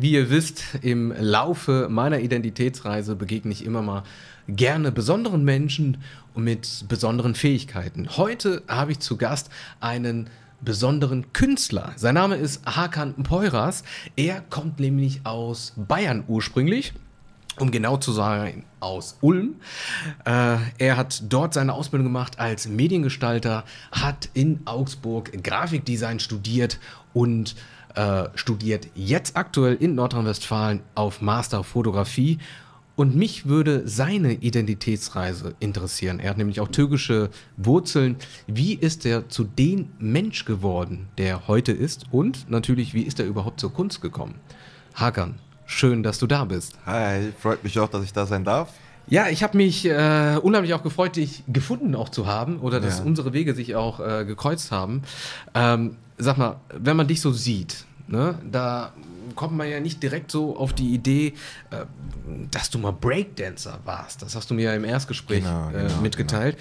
Wie ihr wisst, im Laufe meiner Identitätsreise begegne ich immer mal gerne besonderen Menschen mit besonderen Fähigkeiten. Heute habe ich zu Gast einen besonderen Künstler. Sein Name ist Hakan Peuras. Er kommt nämlich aus Bayern ursprünglich. Um genau zu sein, aus Ulm. Äh, er hat dort seine Ausbildung gemacht als Mediengestalter, hat in Augsburg Grafikdesign studiert und äh, studiert jetzt aktuell in Nordrhein-Westfalen auf Master Fotografie. Und mich würde seine Identitätsreise interessieren. Er hat nämlich auch türkische Wurzeln. Wie ist er zu dem Mensch geworden, der heute ist? Und natürlich, wie ist er überhaupt zur Kunst gekommen? Hakan, schön, dass du da bist. Hi, freut mich auch, dass ich da sein darf. Ja, ich habe mich äh, unheimlich auch gefreut, dich gefunden auch zu haben oder dass Ja. unsere Wege sich auch äh, gekreuzt haben. Ähm, sag mal, wenn man dich so sieht, ne, da kommt man ja nicht direkt so auf die Idee, äh, dass du mal Breakdancer warst. Das hast du mir ja im Erstgespräch Genau, äh, genau, mitgeteilt.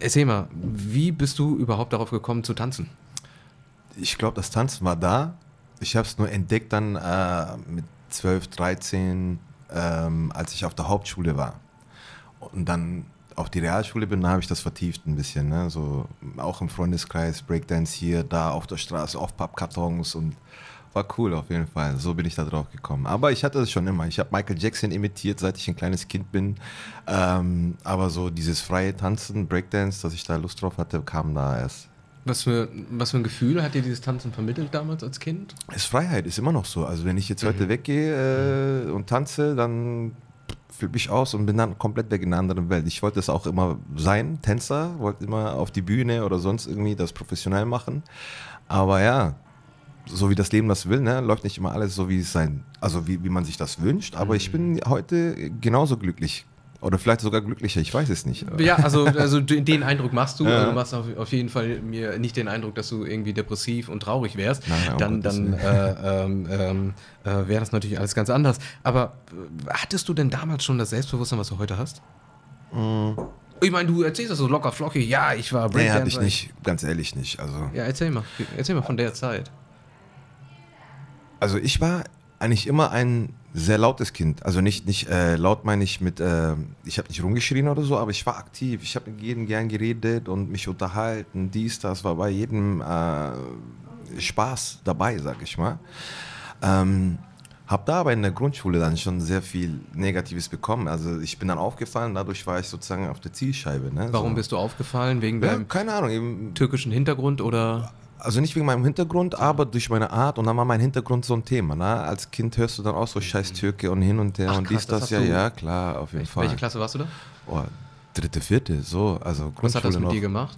Erzähl mal, wie bist du überhaupt darauf gekommen zu tanzen? Ich glaube, das Tanzen war da. Ich habe es nur entdeckt dann äh, mit 12, 13, ähm, als ich auf der Hauptschule war. Und dann auf die Realschule bin, da habe ich das vertieft ein bisschen. Ne? So, auch im Freundeskreis, Breakdance hier, da auf der Straße, auf Pappkartons und war cool auf jeden Fall. So bin ich da drauf gekommen. Aber ich hatte das schon immer. Ich habe Michael Jackson imitiert, seit ich ein kleines Kind bin. Ähm, aber so dieses freie Tanzen, Breakdance, dass ich da Lust drauf hatte, kam da erst. Was für, was für ein Gefühl hat dir dieses Tanzen vermittelt damals als Kind? Ist Freiheit, ist immer noch so. Also wenn ich jetzt heute weggehe äh, und tanze, dann flippe ich aus und bin dann komplett weg in einer anderen Welt. Ich wollte es auch immer sein, Tänzer, wollte immer auf die Bühne oder sonst irgendwie das professionell machen. Aber ja, so wie das Leben das will, ne, läuft nicht immer alles so, wie es sein, also wie, wie man sich das wünscht. Aber ich bin heute genauso glücklich. Oder vielleicht sogar glücklicher, ich weiß es nicht. Ja, also, also den Eindruck machst du. Ja. Du machst auf, auf jeden Fall mir nicht den Eindruck, dass du irgendwie depressiv und traurig wärst. Nein, nein, dann dann äh, ähm, ähm, äh, wäre das natürlich alles ganz anders. Aber äh, hattest du denn damals schon das Selbstbewusstsein, was du heute hast? Ich meine, du erzählst das so locker flockig. Ja, ich war Nee, Breakdancer. hatte ich nicht, ganz ehrlich nicht. Also, Ja, erzähl mal. Erzähl mal von der Zeit. Also ich war eigentlich immer ein sehr lautes Kind. Also nicht, nicht äh, laut meine ich mit, äh, ich habe nicht rumgeschrien oder so, aber ich war aktiv. Ich habe mit jedem gern geredet und mich unterhalten. Dies, das war bei jedem äh, Spaß dabei, sag ich mal. Ähm, hab da aber in der Grundschule dann schon sehr viel Negatives bekommen. Also ich bin dann aufgefallen, dadurch war ich sozusagen auf der Zielscheibe. Ne? Warum so. bist du aufgefallen? Wegen ja, deinem keine Ahnung, türkischen Hintergrund oder? Also nicht wegen meinem Hintergrund, aber durch meine Art und dann war mein Hintergrund so ein Thema. Ne? Als Kind hörst du dann auch so scheiß Türke und hin und her Ach, und krass, dies, das das, ja, ja, klar, auf jeden Fall. Welche Klasse warst du da? Oh, dritte, vierte, so, also Grundschule Was hat das mit noch. dir gemacht?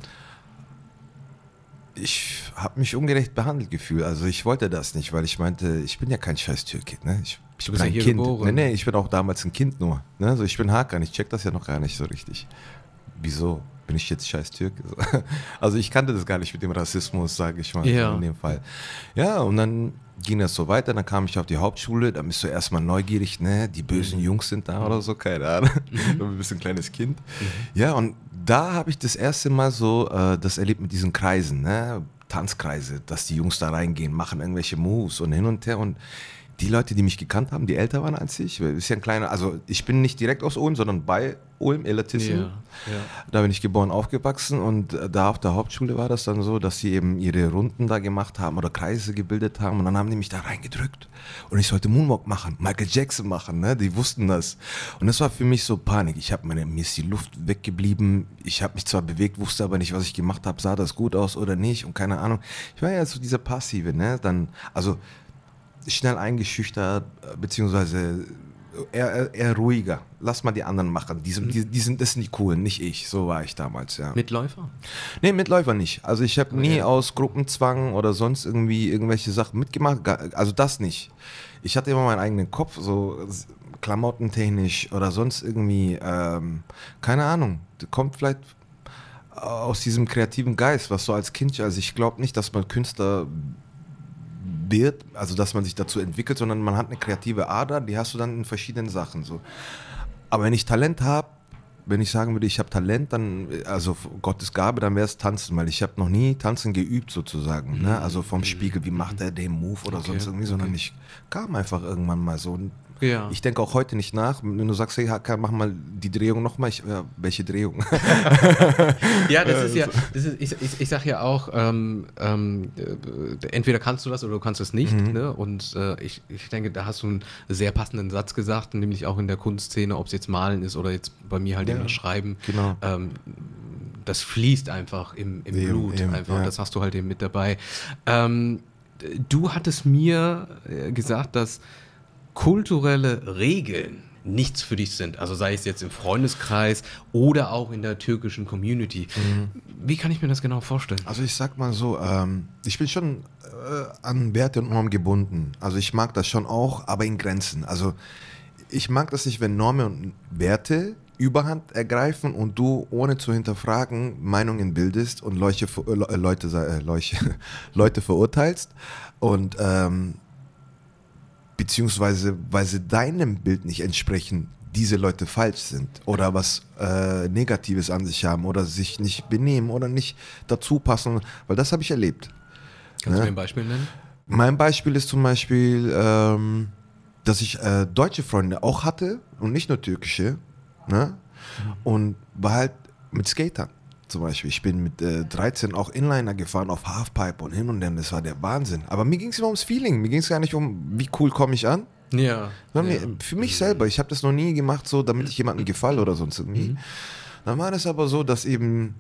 Ich habe mich ungerecht behandelt gefühlt. Also ich wollte das nicht, weil ich meinte, ich bin ja kein scheiß Türke. Ne? Ich, ich bin ein hier Kind. geboren. Nee, nee, ich bin auch damals ein Kind nur. Ne? Also ich bin Hakan, ich check das ja noch gar nicht so richtig. Wieso bin ich jetzt scheiß Türke? So. Also ich kannte das gar nicht mit dem Rassismus, sage ich mal, Ja. in dem Fall. Ja, und dann ging das so weiter, dann kam ich auf die Hauptschule, dann bist du erstmal neugierig, ne? Die bösen Mhm. Jungs sind da oder so, keine Ahnung. Du bist ein kleines Kind. Ja, und da habe ich das erste Mal so äh, das erlebt mit diesen Kreisen, ne? Tanzkreise, dass die Jungs da reingehen, machen irgendwelche Moves und hin und her und die Leute, die mich gekannt haben, die älter waren als ich, ist ja ein kleiner, also ich bin nicht direkt aus Ulm, sondern bei Ulm, Elatissen. ja. Da bin ich geboren, aufgewachsen und äh, da auf der Hauptschule war das dann so, dass sie eben ihre Runden da gemacht haben oder Kreise gebildet haben und dann haben die mich da reingedrückt und ich sollte Moonwalk machen, Michael Jackson machen, ne? die wussten das. Und das war für mich so Panik. Ich habe meine, mir ist die Luft weggeblieben, ich habe mich zwar bewegt, wusste aber nicht, was ich gemacht habe, sah das gut aus oder nicht und keine Ahnung. Ich war ja so dieser Passive, ne? dann, also schnell eingeschüchtert, äh, beziehungsweise eher, eher, ruhiger. Lass mal die anderen machen. Die, sind- die, die sind, das sind die coolen, nicht ich. So war ich damals, ja. Mitläufer? Nee, Mitläufer nicht. Also ich habe nie Okay. aus Gruppenzwang oder sonst irgendwie irgendwelche Sachen mitgemacht. Also das nicht. Ich hatte immer meinen eigenen Kopf, so klamottentechnisch oder sonst irgendwie, ähm, keine Ahnung. Kommt vielleicht aus diesem kreativen Geist, was so als Kind, also ich glaube nicht, dass man Künstler wird, also dass man sich dazu entwickelt, sondern man hat eine kreative Ader, die hast du dann in verschiedenen Sachen so. Aber wenn ich Talent habe, wenn ich sagen würde, ich habe Talent, dann, also Gottes Gabe, dann wäre es Tanzen, weil ich habe noch nie Tanzen geübt sozusagen. Ne? Also vom Spiegel, wie macht er den Move oder Okay, sonst irgendwie, sondern okay. ich kam einfach irgendwann mal so. Und Ja. Ich denke auch heute nicht nach. Wenn du sagst, hey, Hakan, mach mal die Drehung nochmal, ich, ja, welche Drehung? Ja, das ist ja, das ist, ich, ich, ich sag ja auch, ähm, ähm, äh, entweder kannst du das oder du kannst es nicht. Mhm. Ne? Und äh, ich, ich denke, da hast du einen sehr passenden Satz gesagt, nämlich auch in der Kunstszene, ob es jetzt Malen ist oder jetzt bei mir halt Ja, eben das Schreiben. genau. Ähm, das fließt einfach im, im Eben, Blut eben, einfach. ja. Das hast du halt eben mit dabei. Ähm, du hattest mir äh, gesagt, dass kulturelle Regeln nichts für dich sind. Also sei es jetzt im Freundeskreis oder auch in der türkischen Community. Wie kann ich mir das genau vorstellen? Also ich sag mal so, ähm, ich bin schon äh, an Werte und Normen gebunden. Also ich mag das schon auch, aber in Grenzen. Also ich mag das nicht, wenn Normen und Werte Überhand ergreifen und du ohne zu hinterfragen Meinungen bildest und Leute, ver- äh, Le- Leute, äh, Leuche, Leute verurteilst und ähm, beziehungsweise weil sie deinem Bild nicht entsprechen, diese Leute falsch sind oder was äh, Negatives an sich haben oder sich nicht benehmen oder nicht dazu passen, weil das habe ich erlebt. Kannst Ja. du mir ein Beispiel nennen? Mein Beispiel ist zum Beispiel, ähm, dass ich äh, deutsche Freunde auch hatte und nicht nur türkische. Ne? Und war halt mit Skatern zum Beispiel. Ich bin mit äh, 13 auch Inliner gefahren auf Halfpipe und hin und her. Das war der Wahnsinn. Aber mir ging es immer ums Feeling. Mir ging es gar nicht um, wie cool komme ich an. Ja. Ja. mir, für mich selber. Ich habe das noch nie gemacht, so damit ich jemandem gefalle oder sonst irgendwie. Dann war das aber so, dass eben,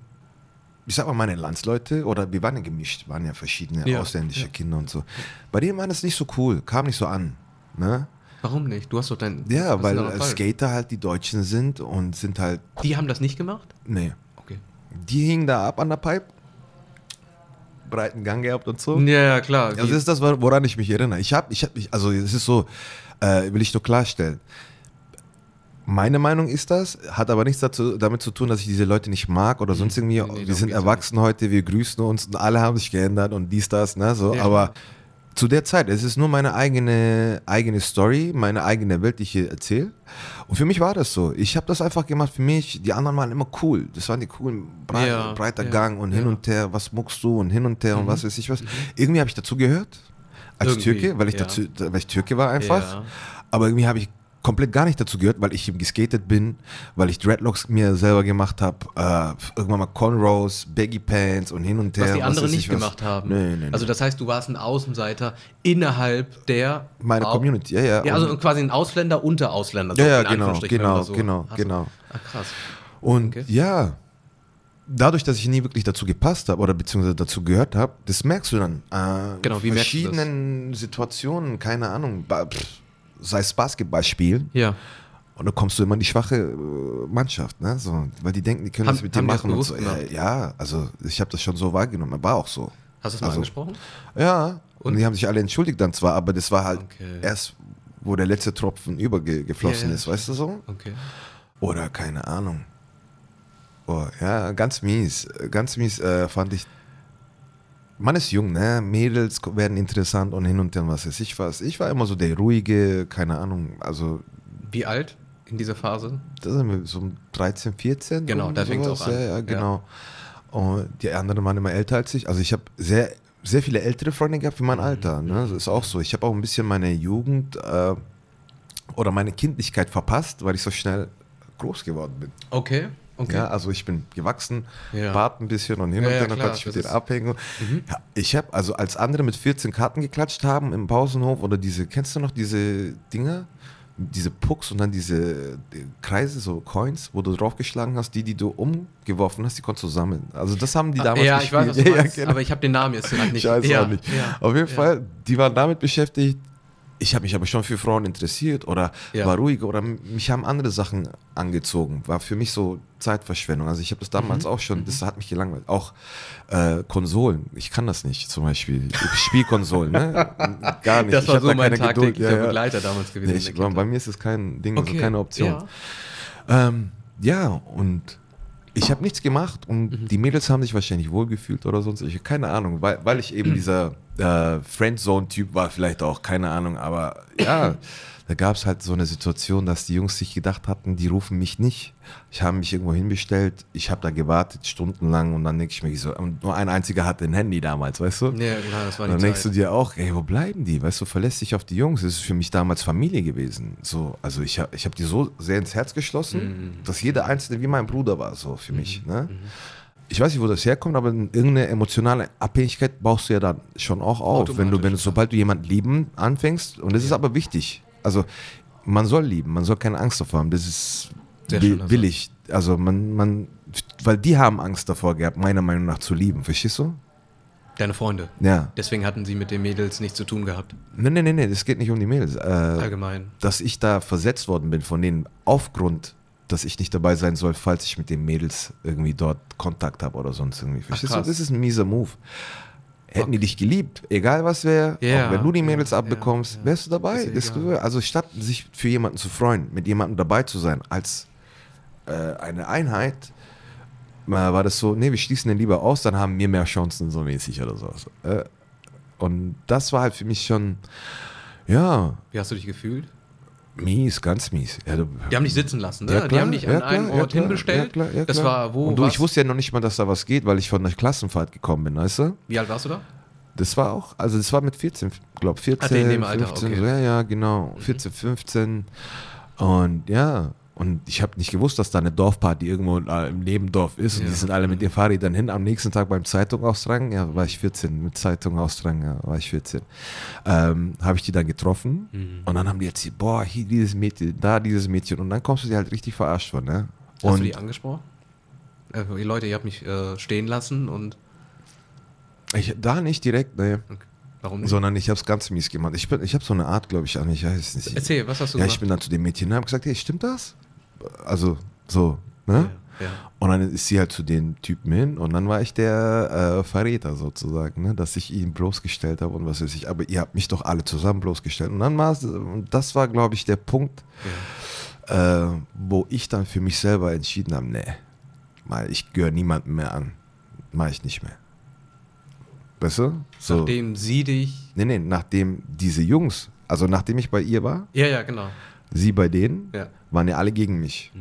ich sag mal, meine Landsleute, oder wir waren ja gemischt, waren ja verschiedene Ja, ausländische ja. Kinder und so. Bei denen war das nicht so cool, kam nicht so an. Ne? Warum nicht? Du hast doch dein. Ja, weil? Skater halt die Deutschen sind und sind halt, Die haben das nicht gemacht? nee. Die hingen da ab an der Pipe, breiten Gang gehabt und so. Ja, ja, klar. Also das ist das, woran ich mich erinnere. Ich habe, ich habe, also es ist so, äh, will ich nur klarstellen. Meine Meinung ist das, hat aber nichts dazu, damit zu tun, dass ich diese Leute nicht mag oder sonst irgendwie. Nee, nee, wir sind erwachsen heute, wir grüßen uns und alle haben sich geändert und dies, das, ne, so. Ja. Aber zu der Zeit, es ist nur meine eigene, eigene Story, meine eigene Welt, die ich hier erzähle. Und für mich war das so. Ich habe das einfach gemacht für mich. Die anderen waren immer cool. Das waren die coolen, brei Ja, breiter ja, Gang und hin ja. und her. Was muckst du und hin und her und Mhm. was weiß ich was. Irgendwie habe ich dazu gehört. Als Irgendwie, Türke, weil ich, dazu, weil ich Türke war einfach. Aber irgendwie habe ich komplett gar nicht dazu gehört, weil ich geskatet bin, weil ich Dreadlocks mir selber gemacht habe, äh, irgendwann mal Cornrows, Baggy Pants und hin und her. was die anderen weiß nicht ich was. gemacht haben. Nee, nee, nee. Also das heißt, du warst ein Außenseiter innerhalb der Meine Au- Community, ja, ja. Ja, also quasi ein Ausländer unter Ausländer. Ja, ja, in genau, genau, so- genau, Ach so. genau. Ah, krass. und okay. ja, dadurch, dass ich nie wirklich dazu gepasst habe oder beziehungsweise dazu gehört habe, das merkst du dann. Äh, Genau, wie in merkst du das? verschiedenen Situationen, keine Ahnung, pff, sei es Basketball spielen, Ja. Und dann kommst du immer in die schwache äh, Mannschaft, ne? So, weil die denken, die können Haben- das mit dir machen. Und so. ja, also ich habe das schon so wahrgenommen, war auch so. Hast du es mal Also, angesprochen? Ja, und, Und? die haben sich alle entschuldigt dann zwar, aber das war halt Okay. erst, wo der letzte Tropfen übergeflossen ja. ist, weißt du so? Okay. Oder keine Ahnung. Oh, ja, ganz mies. Ganz mies äh, fand ich. Man ist jung, ne? Mädels werden interessant und hin und her, was weiß ich was. Ich war immer so der ruhige, keine Ahnung, also Wie alt in dieser Phase? da sind wir so um 13, 14. Genau, da fängt's sowas. auch an. Ja, ja, Ja. genau. Und die anderen waren immer älter als ich. Also ich habe sehr, sehr viele ältere Freunde gehabt für mein Mhm. Alter. Ne? Das ist auch so. Ich habe auch ein bisschen meine Jugend äh, oder meine Kindlichkeit verpasst, weil ich so schnell groß geworden bin. Okay. Okay. Ja, also ich bin gewachsen, Ja. Bart ein bisschen und hin Ja, und ja, her, dann klar, konnte ich mit denen ist- abhängen. Ja, ich habe, also als andere mit 14 Karten geklatscht haben im Pausenhof oder diese, kennst du noch diese Dinger? Diese Pucks und dann diese die Kreise, so Coins, wo du draufgeschlagen hast, die, die du umgeworfen hast, die konntest du sammeln. Also das haben die damals Ah, ja, ich weiß, was du meinst, genau. aber ich habe den Namen jetzt gerade nicht. Ich weiß ja, auch nicht. Auf jeden. Fall, die waren damit beschäftigt. Ich habe mich aber schon für Frauen interessiert oder Ja. war ruhiger oder mich haben andere Sachen angezogen. War für mich so Zeitverschwendung. Also ich habe das Mhm. damals auch schon, das hat mich gelangweilt. Auch äh, Konsolen, ich kann das nicht zum Beispiel. Spielkonsolen, ne? Gar nicht. Das Ich war hab so da mein tagtäglicher Ja, ja. Begleiter damals gewesen. Nee, der ich, bei, mir ist es kein Ding, also Okay, keine Option. Ja. Ähm, ja, und ich habe nichts gemacht und Mhm. die Mädels haben sich wahrscheinlich wohlgefühlt oder sonst. Ich, keine Ahnung, weil, weil ich eben dieser äh, Friendzone-Typ war vielleicht auch, keine Ahnung, aber ja, da gab es halt so eine Situation, dass die Jungs sich gedacht hatten, die rufen mich nicht. Ich habe mich irgendwo hinbestellt, ich habe da gewartet stundenlang und dann denke ich mir so, und nur ein einziger hatte ein Handy damals, weißt du? Ja, genau, das war Und die dann denkst du Zeit. dir auch, ey, wo bleiben die? Weißt du, verlässt dich auf die Jungs. Das ist für mich damals Familie gewesen. So, also ich habe ich hab die so sehr ins Herz geschlossen, dass jeder Einzelne wie mein Bruder war, so für mich. Ne? Ich weiß nicht, wo das herkommt, aber irgendeine emotionale Abhängigkeit baust du ja dann schon auch auf, wenn du, wenn du, sobald du jemanden lieben anfängst. Und das ist aber wichtig. Also man soll lieben, man soll keine Angst davor haben. Das ist Sehr wi- schöner willig. Also man, man, weil die haben Angst davor gehabt, meiner Meinung nach zu lieben. Verstehst du? Deine Freunde. Ja. Deswegen hatten sie mit den Mädels nichts zu tun gehabt. Nee, nee, nee, nee, das geht nicht um die Mädels. Äh, Allgemein. dass ich da versetzt worden bin von denen aufgrund, dass ich nicht dabei sein soll, falls ich mit den Mädels irgendwie dort Kontakt habe oder sonst irgendwie. Verstehst du? krass. Das ist ein mieser Move. Hätten die dich geliebt, egal was wäre, Ja, auch wenn du die Mädels ja, abbekommst, ja. wärst du dabei. Also statt sich für jemanden zu freuen, mit jemandem dabei zu sein, als äh, eine Einheit, äh, war das so, nee, wir schließen den lieber aus, dann haben wir mehr Chancen, so mäßig oder sowas. Äh, und das war halt für mich schon, ja, Wie hast du dich gefühlt? Mies, ganz mies. Ja, du, Die haben dich sitzen lassen, ne? ja, die klar, haben dich ja, an einen ja, Ort klar, hinbestellt. Klar, das war wo? Und du, was? ich wusste ja noch nicht mal, dass da was geht, weil ich von der Klassenfahrt gekommen bin, weißt du? Wie alt warst du da? Das war auch, also das war mit 14, glaube 14, in dem Alter, 15, okay. so, ja, ja, genau, 14, 15 und ja, und ich habe nicht gewusst, dass da eine Dorfparty irgendwo äh, im Nebendorf ist und Ja. die sind alle mit den Fahrrädern hin, am nächsten Tag beim Zeitung austragen, ja, war ich 14, mit Zeitung austragen, ja, war ich 14, ähm, habe ich die dann getroffen Mhm. und dann haben die erzählt, boah, hier dieses Mädchen, da dieses Mädchen und dann kommst du dir halt richtig verarscht von, ne? Hast Und du die angesprochen? Äh, Leute, ihr habt mich äh, stehen lassen und ich, da nicht direkt, ne, warum nicht? sondern ich habe es ganz mies gemacht. Ich, bin- ich habe so eine Art, glaube ich, an, ich weiß nicht. Erzähl, was hast du Ja, ich gemacht? bin dann zu dem Mädchen und habe gesagt, hey, stimmt das? Also, so, ne? ja, ja. Und dann ist sie halt zu den Typen hin und dann war ich der äh, Verräter sozusagen, ne? dass ich ihn bloßgestellt habe und was weiß ich. Aber ihr habt mich doch alle zusammen bloßgestellt. Und dann war es, und das war, glaube ich, der Punkt, äh, wo ich dann für mich selber entschieden habe, nee, mal, ich gehöre niemandem mehr an. Mache ich nicht mehr. Weißt du? So. Nachdem sie dich. Nee, nee, nachdem diese Jungs, also nachdem ich bei ihr war, Ja, ja, genau. sie bei denen, Ja. Waren ja alle gegen mich.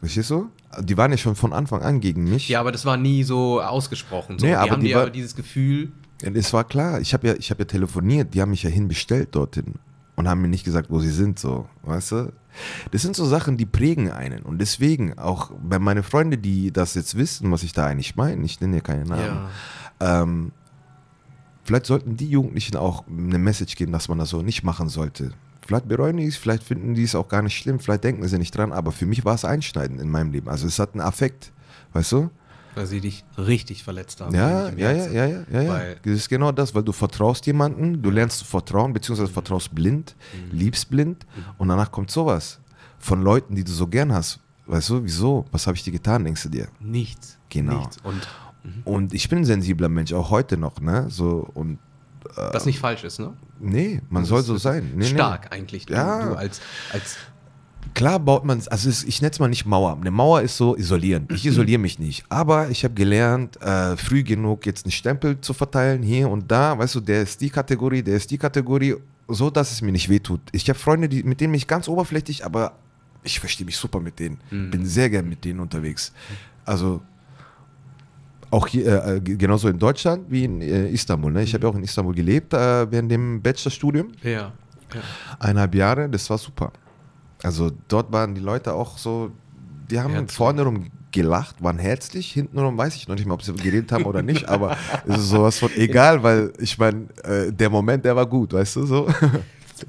Verstehst du? Die waren ja schon von Anfang an gegen mich. Ja, aber das war nie so ausgesprochen. So. Nee, die aber haben die war- aber dieses Gefühl. Es war klar, ich habe ja, ich hab ja telefoniert, die haben mich ja hinbestellt dorthin und haben mir nicht gesagt, wo sie sind, so, weißt du? Das sind so Sachen, die prägen einen. Und deswegen, auch wenn meine Freunde, die das jetzt wissen, was ich da eigentlich meine, ich nenne ja keine Namen, Ja. ähm, vielleicht sollten die Jugendlichen auch eine Message geben, dass man das so nicht machen sollte. Vielleicht bereuen die es, vielleicht finden die es auch gar nicht schlimm, vielleicht denken sie nicht dran, aber für mich war es einschneidend in meinem Leben. Also es hat einen Affekt, weißt du? Weil sie dich richtig verletzt haben. Ja, ja, ja, ja, ja, ja, ja. Weil- Das ist genau das, weil du vertraust jemanden, du lernst zu vertrauen, beziehungsweise vertraust blind, Mhm. liebst blind und danach kommt sowas von Leuten, die du so gern hast. Weißt du, wieso? Was habe ich dir getan, denkst du dir? Nichts. Genau. Nichts. Und Und ich bin ein sensibler Mench, auch heute noch, ne? So, und was nicht falsch ist, ne? nee, man soll so sein. Nee, Stark eigentlich. Du, Ja. du als, als Klar baut man es, also es, ich nenne es mal nicht Mauer. Eine Mauer ist so isolieren. Ich isoliere mich nicht. Aber ich habe gelernt, äh, früh genug jetzt einen Stempel zu verteilen, hier und da. Weißt du, der ist die Kategorie, der ist die Kategorie, so dass es mir nicht wehtut. Ich habe Freunde, die, mit denen bin ich ganz oberflächlich, aber ich verstehe mich super mit denen. Bin sehr gern mit denen unterwegs. Also auch hier, äh, g- genauso in Deutschland wie in äh, Istanbul. Ne? Ich habe ja auch in Istanbul gelebt äh, während dem Bachelorstudium ja. ja. eineinhalb Jahre, das war super. Also dort waren die Leute auch so, die haben Herzlich. vorne rum gelacht, waren herzlich, hinten rum weiß ich noch nicht mal, ob sie geredet haben oder nicht, aber es ist sowas von egal, weil ich meine, äh, der Moment, der war gut, weißt du so?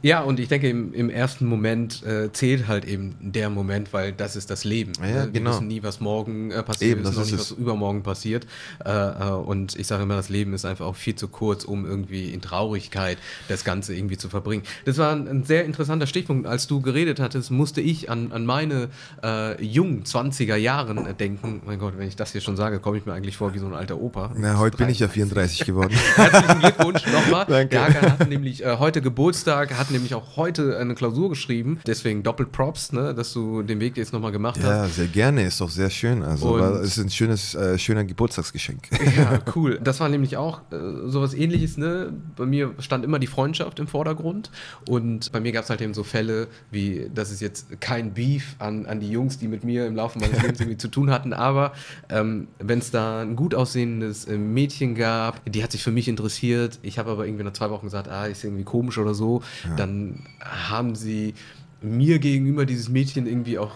Ja, und ich denke, im, im ersten Moment äh, zählt halt eben der Moment, weil das ist das Leben. Ja, ne? Wir genau. wissen nie, was morgen äh, passiert, Eben, wir wissen das auch nicht, was übermorgen passiert. Äh, äh, und ich sage immer, das Leben ist einfach auch viel zu kurz, um irgendwie in Traurigkeit das Ganze irgendwie zu verbringen. Das war ein, ein sehr interessanter Stichpunkt. Als du geredet hattest, musste ich an, an meine äh, jungen 20er Jahren denken. Mein Gott, wenn ich das hier schon sage, komme ich mir eigentlich vor wie so ein alter Opa. Na, heute bin ich ja 34 geworden. Herzlichen Glückwunsch nochmal. Danke. Der Hakan hat nämlich äh, heute Geburtstag, hat nämlich auch heute eine Klausur geschrieben. Deswegen doppelt Props, ne, dass du den Weg jetzt nochmal gemacht Ja, hast. sehr gerne, ist doch sehr schön. Also es ist ein schönes, äh, schöner Geburtstagsgeschenk. Ja, cool. Das war nämlich auch äh, sowas ähnliches, ne? Bei mir stand immer die Freundschaft im Vordergrund. Und bei mir gab es halt eben so Fälle, wie, das ist jetzt kein Beef an, an die Jungs, die mit mir im Laufe meines Lebens irgendwie zu tun hatten, aber ähm, wenn es da ein gut aussehendes äh, Mädchen gab, die hat sich für mich interessiert, ich habe aber irgendwie nach zwei Wochen gesagt, ah, ist irgendwie komisch oder so, dann haben sie mir gegenüber dieses Mädchen irgendwie auch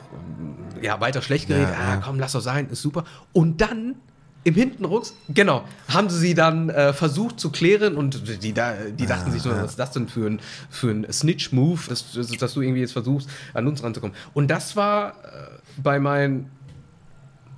ja, weiter schlecht geredet. Ja, ah, ja. komm, lass doch sein, ist super. Und dann im Hintenrucks, genau, haben sie sie dann äh, versucht zu klären und die, da, die dachten sich so, was ist das denn für ein, für ein Snitch-Move, dass, dass, dass du irgendwie jetzt versuchst, an uns ranzukommen. Und das war äh, bei meinen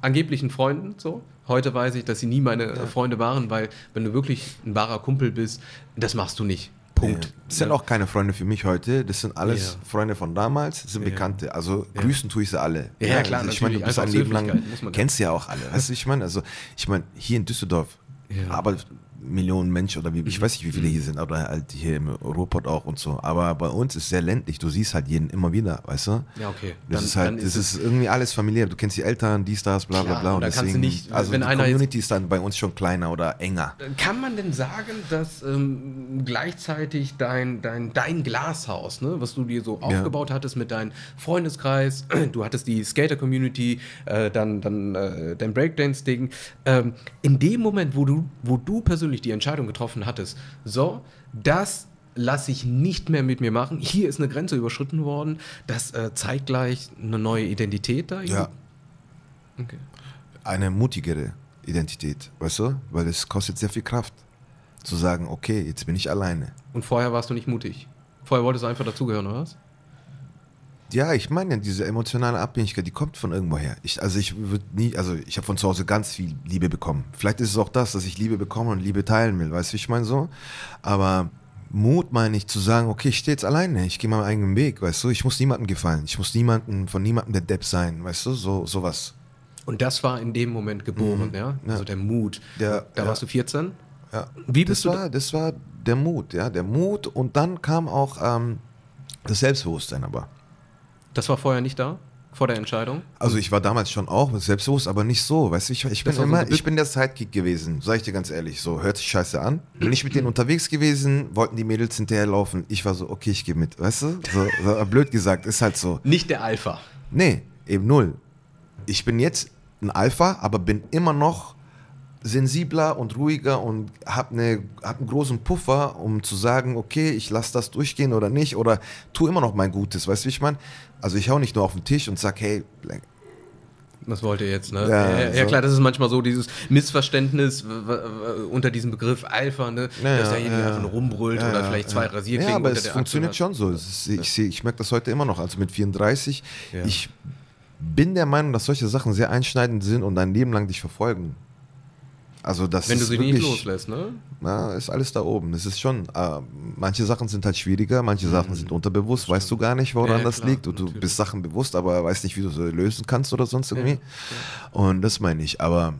angeblichen Freunden so. Heute weiß ich, dass sie nie meine Freunde waren, weil wenn du wirklich ein wahrer Kumpel bist, das machst du nicht. Punkt. Das sind auch keine Freunde für mich heute. Das sind alles Ja. Freunde von damals, das sind Ja. Bekannte. Also Ja. grüßen tue ich sie alle. Ja, ja, klar, also ich meine, du bist ein Leben lang, kennst ja auch alle. Weißt du, ich meine, also ich meine, hier in Düsseldorf Ja. aber Millionen Menschen oder wie, ich weiß nicht, wie viele hier sind, oder halt hier im Ruhrpott auch und so. Aber bei uns ist sehr ländlich. Du siehst halt jeden immer wieder, weißt du? Ja, okay. Das Dann- ist halt, dann das ist ist irgendwie alles familiär. Du kennst die Eltern, die Stars, bla bla bla. und da kannst du deswegen, nicht, also wenn die einer Community ist dann bei uns schon kleiner oder enger. Kann man denn sagen, dass ähm, gleichzeitig dein, dein, dein Glashaus, ne, was du dir so aufgebaut hattest mit deinem Freundeskreis, du hattest die Skater-Community, äh, dann, dann äh, dein Breakdance-Ding, ähm, in dem Moment, wo du, wo du persönlich die Entscheidung getroffen hattest, so, das lasse ich nicht mehr mit mir machen, hier ist eine Grenze überschritten worden, dass äh, zeitgleich eine neue Identität da Ja, Okay. eine mutigere Identität, weißt du? Weil es kostet sehr viel Kraft, zu sagen, okay, jetzt bin ich alleine. Und vorher warst du nicht mutig. Vorher wolltest du einfach dazugehören, oder was? Ja, ich meine, ja, diese emotionale Abhängigkeit, die kommt von irgendwoher. Ich, also ich würde nie, also ich habe von zu Hause ganz viel Liebe bekommen. Vielleicht ist es auch das, dass ich Liebe bekomme und Liebe teilen will, weißt du, wie ich meine so? Aber Mut meine ich zu sagen, okay, ich stehe jetzt alleine, ich gehe meinen eigenen Weg, weißt du? Ich muss niemandem gefallen, ich muss niemanden, von niemandem der Depp sein, weißt du? So, sowas. Und das war in dem Moment geboren, ja? ja. Also der Mut. Der- da ja. warst du 14? Ja. Wie das bist du war, das war der Mut, ja, der Mut und dann kam auch ähm, das Selbstbewusstsein aber. Das war vorher nicht da? Vor der Entscheidung? Also ich war damals schon auch selbstbewusst, aber nicht so, weißt du, ich, ich bin so immer, ich bin der Sidekick gewesen, sag ich dir ganz ehrlich, so hört sich scheiße an. Bin ich mit denen unterwegs gewesen, wollten die Mädels hinterherlaufen, ich war so, okay, ich gehe mit, weißt du, so, so, blöd gesagt, ist halt so. Nicht der Alpha. Nee, eben null. Ich bin jetzt ein Alpha, aber bin immer noch sensibler und ruhiger und habe ne, hab einen großen Puffer, um zu sagen, okay, ich lasse das durchgehen oder nicht oder tu immer noch mein Gutes, weißt du, wie ich meine? Also ich hau nicht nur auf den Tisch und sag, hey, Das wollt ihr jetzt, ne? Ja, Ja, ja, so. klar, das ist manchmal so dieses Missverständnis unter diesem Begriff Alpha, ne? Ja, dass ja, derjenige ja. einfach rumbrüllt oder vielleicht zwei Rasierklingen Ja, aber es funktioniert Achsel hat. schon so. Ist, ich seh- ich merke das heute immer noch. Also mit 34, Ja. ich bin der Meinung, dass solche Sachen sehr einschneidend sind und dein Leben lang dich verfolgen. Also das Wenn du sie wirklich, nicht loslässt, ne? Na, ist alles da oben. Es ist schon, äh, manche Sachen sind halt schwieriger, manche Sachen sind unterbewusst, weißt du gar nicht, woran Mhm. Ja, das klar, liegt. Und du natürlich. bist Sachen bewusst, aber weißt nicht, wie du sie lösen kannst oder sonst irgendwie. Und das meine ich. Aber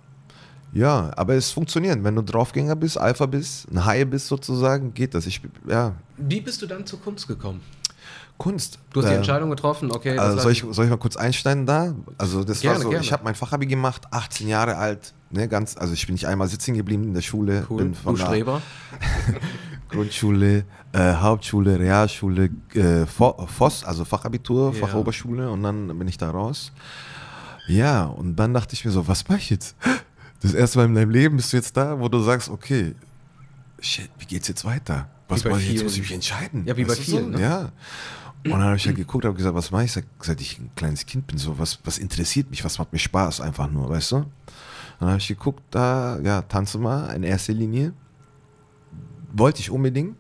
ja, aber es funktioniert. Wenn du Draufgänger bist, Alpha bist, ein Hai bist sozusagen, geht das. Ich, ja, Wie bist du dann zur Kunst gekommen? Kunst. Du hast die Äh, Entscheidung getroffen, okay. Also soll, ich, soll ich mal kurz einsteigen da? Also das Gerne, war so, gerne. ich habe mein Fachabi gemacht, 18 Jahre alt, ne, ganz, also ich bin nicht einmal sitzen geblieben in der Schule, cool. bin von Du Streber. Grundschule, äh, Hauptschule, Realschule, äh, Voss, also Fachabitur, Ja. Fachoberschule und dann bin ich da raus. Ja, und dann dachte ich mir so, was mache ich jetzt? Das erste Mal in deinem Leben bist du jetzt da, wo du sagst, okay, shit, wie geht's jetzt weiter? Was mache ich jetzt? vielen. Muss ich mich entscheiden? Ja, wie bei du so? vielen, ne? Ja. Und dann habe ich halt geguckt, habe gesagt, was mache ich? Seit ich ein kleines Kind bin, so was, was interessiert mich, was macht mir Spaß einfach nur, weißt du? Dann habe ich geguckt, da, ja, tanze mal in erster Linie. Wollte ich unbedingt,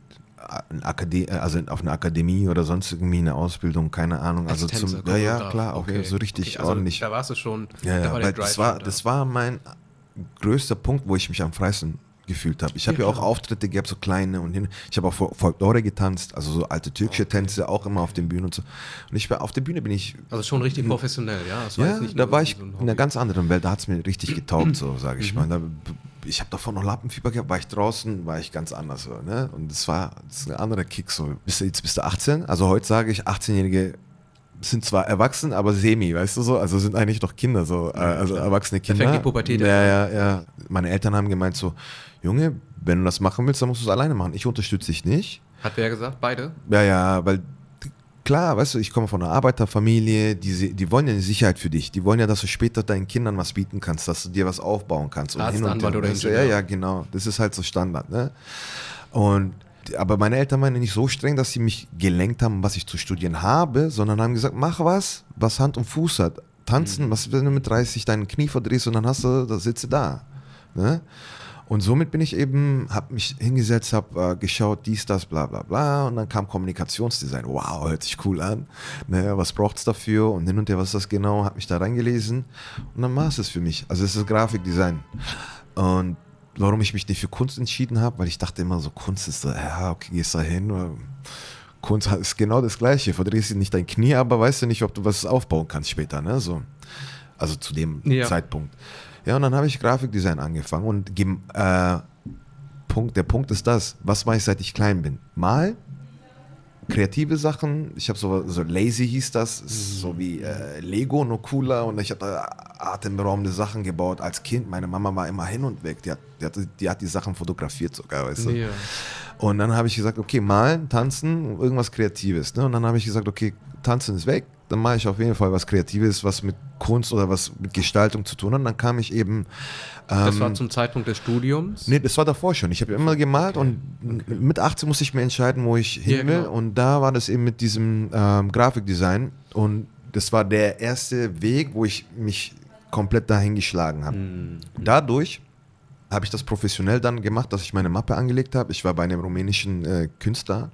Akade also auf eine Akademie oder sonst irgendwie eine Ausbildung, keine Ahnung. Also Tänzer, zum, ja, ja, klar, auch Okay, so richtig okay, also ordentlich. Da warst du schon. Ja, da ja, war der weil das war, da. das war mein größter Punkt, wo ich mich am freisten gefühlt habe. Ich habe ja, auch Auftritte gehabt, so kleine und hin. Ich habe auch Folklore getanzt, also so alte türkische Tänze, auch immer auf den Bühnen und so. Und ich war auf der Bühne bin ich. Also schon richtig professionell, ja. Das war ja, da war ich so in einer ganz anderen Welt. Da hat es mir richtig getaugt, so sage ich mhm. mal. Da, ich habe davor noch Lappenfieber gehabt, war ich draußen, war ich ganz anders. So, ne? Und das war das ist ein anderer Kick. So. Bist du, jetzt bist du 18. Also heute sage ich, 18-Jährige sind zwar erwachsen, aber semi, weißt du so? Also sind eigentlich doch Kinder, so, äh, also erwachsene Kinder. Da fängt die Pubertät ja, ja, ja. Meine Eltern haben gemeint so, Junge, wenn du das machen willst, dann musst du es alleine machen. Ich unterstütze dich nicht. Hat wer gesagt? Beide? Ja, ja, weil klar, weißt du, ich komme von einer Arbeiterfamilie, die, die wollen ja eine Sicherheit für dich. Die wollen ja, dass du später deinen Kindern was bieten kannst, dass du dir was aufbauen kannst. Arzt, und hin und Anwalt oder Ingenieur. Ja, ja, genau. Das ist halt so Standard. Ne? Und aber meine Eltern waren nicht so streng, dass sie mich gelenkt haben, was ich zu studieren habe, sondern haben gesagt, mach was, was Hand und Fuß hat. Tanzen, mhm. was wenn du mit 30 deinen Knie verdrehst und dann hast du, da sitze da. Ne? Und somit bin ich eben, habe mich hingesetzt, habe äh, geschaut, dies, das, bla bla bla. Und dann kam Kommunikationsdesign. Wow, hört sich cool an. Ne, was braucht es dafür? Und hin und her, was ist das genau? Habe mich da reingelesen. Und dann war es es für mich. Also es ist Grafikdesign. Und warum ich mich nicht für Kunst entschieden habe, weil ich dachte immer so, Kunst ist so, ja, okay, gehst da hin. Kunst ist genau das Gleiche. Verdrehst du nicht dein Knie, aber weißt du nicht, ob du was aufbauen kannst später. Ne? So. Also zu dem ja. Zeitpunkt. Ja, und dann habe ich Grafikdesign angefangen und äh, Punkt, der Punkt ist das, was mache ich seit ich klein bin? Mal kreative Sachen. Ich habe so, so Lazy hieß das, so wie äh, Lego, nur cooler. Und ich habe da atemberaubende Sachen gebaut als Kind. Meine Mama war immer hin und weg. Die hat die hat, die, hat die Sachen fotografiert sogar, weißt du. Ja. Und dann habe ich gesagt, okay, malen, tanzen, irgendwas Kreatives. Ne? Und dann habe ich gesagt, okay, tanzen ist weg, dann mache ich auf jeden Fall was Kreatives, was mit Kunst oder was mit Gestaltung zu tun hat. Und dann kam ich eben. Ähm, das war ähm, zum Zeitpunkt des Studiums? Nee, das war davor schon. Ich habe immer gemalt okay. und okay. mit 18 musste ich mir entscheiden, wo ich hin will. Genau. Und da war das eben mit diesem ähm, Grafikdesign. Und das war der erste Weg, wo ich mich komplett dahin geschlagen habe. Mhm. Dadurch habe ich das professionell dann gemacht, dass ich meine Mappe angelegt habe. Ich war bei einem rumänischen äh, Künstler,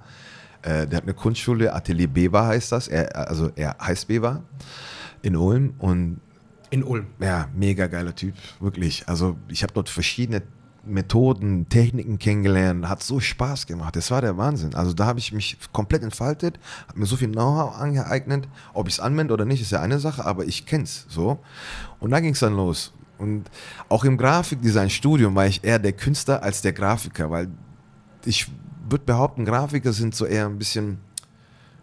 äh, der hat eine Kunstschule, Atelier Beva heißt das, er, also er heißt Beva in Ulm und in Ulm. Ja, mega geiler Typ, wirklich. Also ich habe dort verschiedene Methoden, Techniken kennengelernt, hat so Spaß gemacht. Das war der Wahnsinn. Also da habe ich mich komplett entfaltet, habe mir so viel Know-how angeeignet. Ob ich es anwende oder nicht, ist ja eine Sache, aber ich kenne es so. Und da ging es dann los. Und auch im Grafikdesign-Studium war ich eher der Künstler als der Grafiker, weil ich würde behaupten, Grafiker sind so eher ein bisschen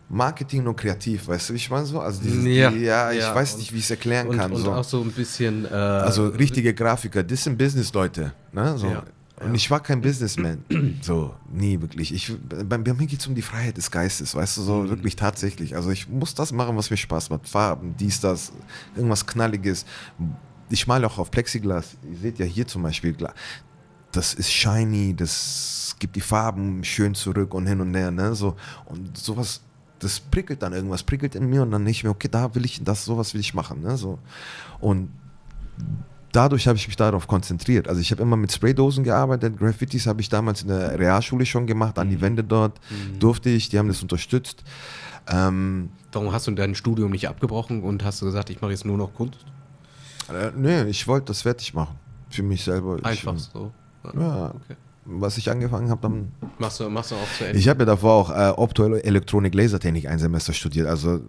Marketing und kreativ, weißt du, wie ich meine so? Also dieses, ja, die, ja, ich ja. weiß nicht, wie ich es erklären und, kann. Und so. auch so ein bisschen. Äh, also richtige Grafiker, das sind Business-Leute. Ne? So. Ja, und ich war kein Businessman. so, nie wirklich. Ich, bei, bei mir geht es um die Freiheit des Geistes, weißt du, so mhm. wirklich tatsächlich. Also ich muss das machen, was mir Spaß macht. Farben, dies, das, irgendwas Knalliges. Ich male auch auf Plexiglas. Ihr seht ja hier zum Beispiel, das ist shiny, das gibt die Farben schön zurück und hin und her. Ne? So, und sowas das prickelt dann irgendwas, prickelt in mir und dann nicht mehr, okay, da will ich, das, sowas will ich machen. Ne? So. Und dadurch habe ich mich darauf konzentriert. Also ich habe immer mit Spraydosen gearbeitet, Graffitis habe ich damals in der Realschule schon gemacht, an die mhm. Wände dort mhm. durfte ich, die haben das unterstützt. Ähm, Warum hast du dein Studium nicht abgebrochen und hast du gesagt, ich mache jetzt nur noch Kunst? Äh, nee, ich wollte das fertig machen. Für mich selber. Einfach ich, so. Ja. Okay was ich angefangen habe, dann. Machst du, machst du auch zu Ende? Ich habe ja davor auch äh, Optoelektronik Lasertechnik ein Semester studiert. Also,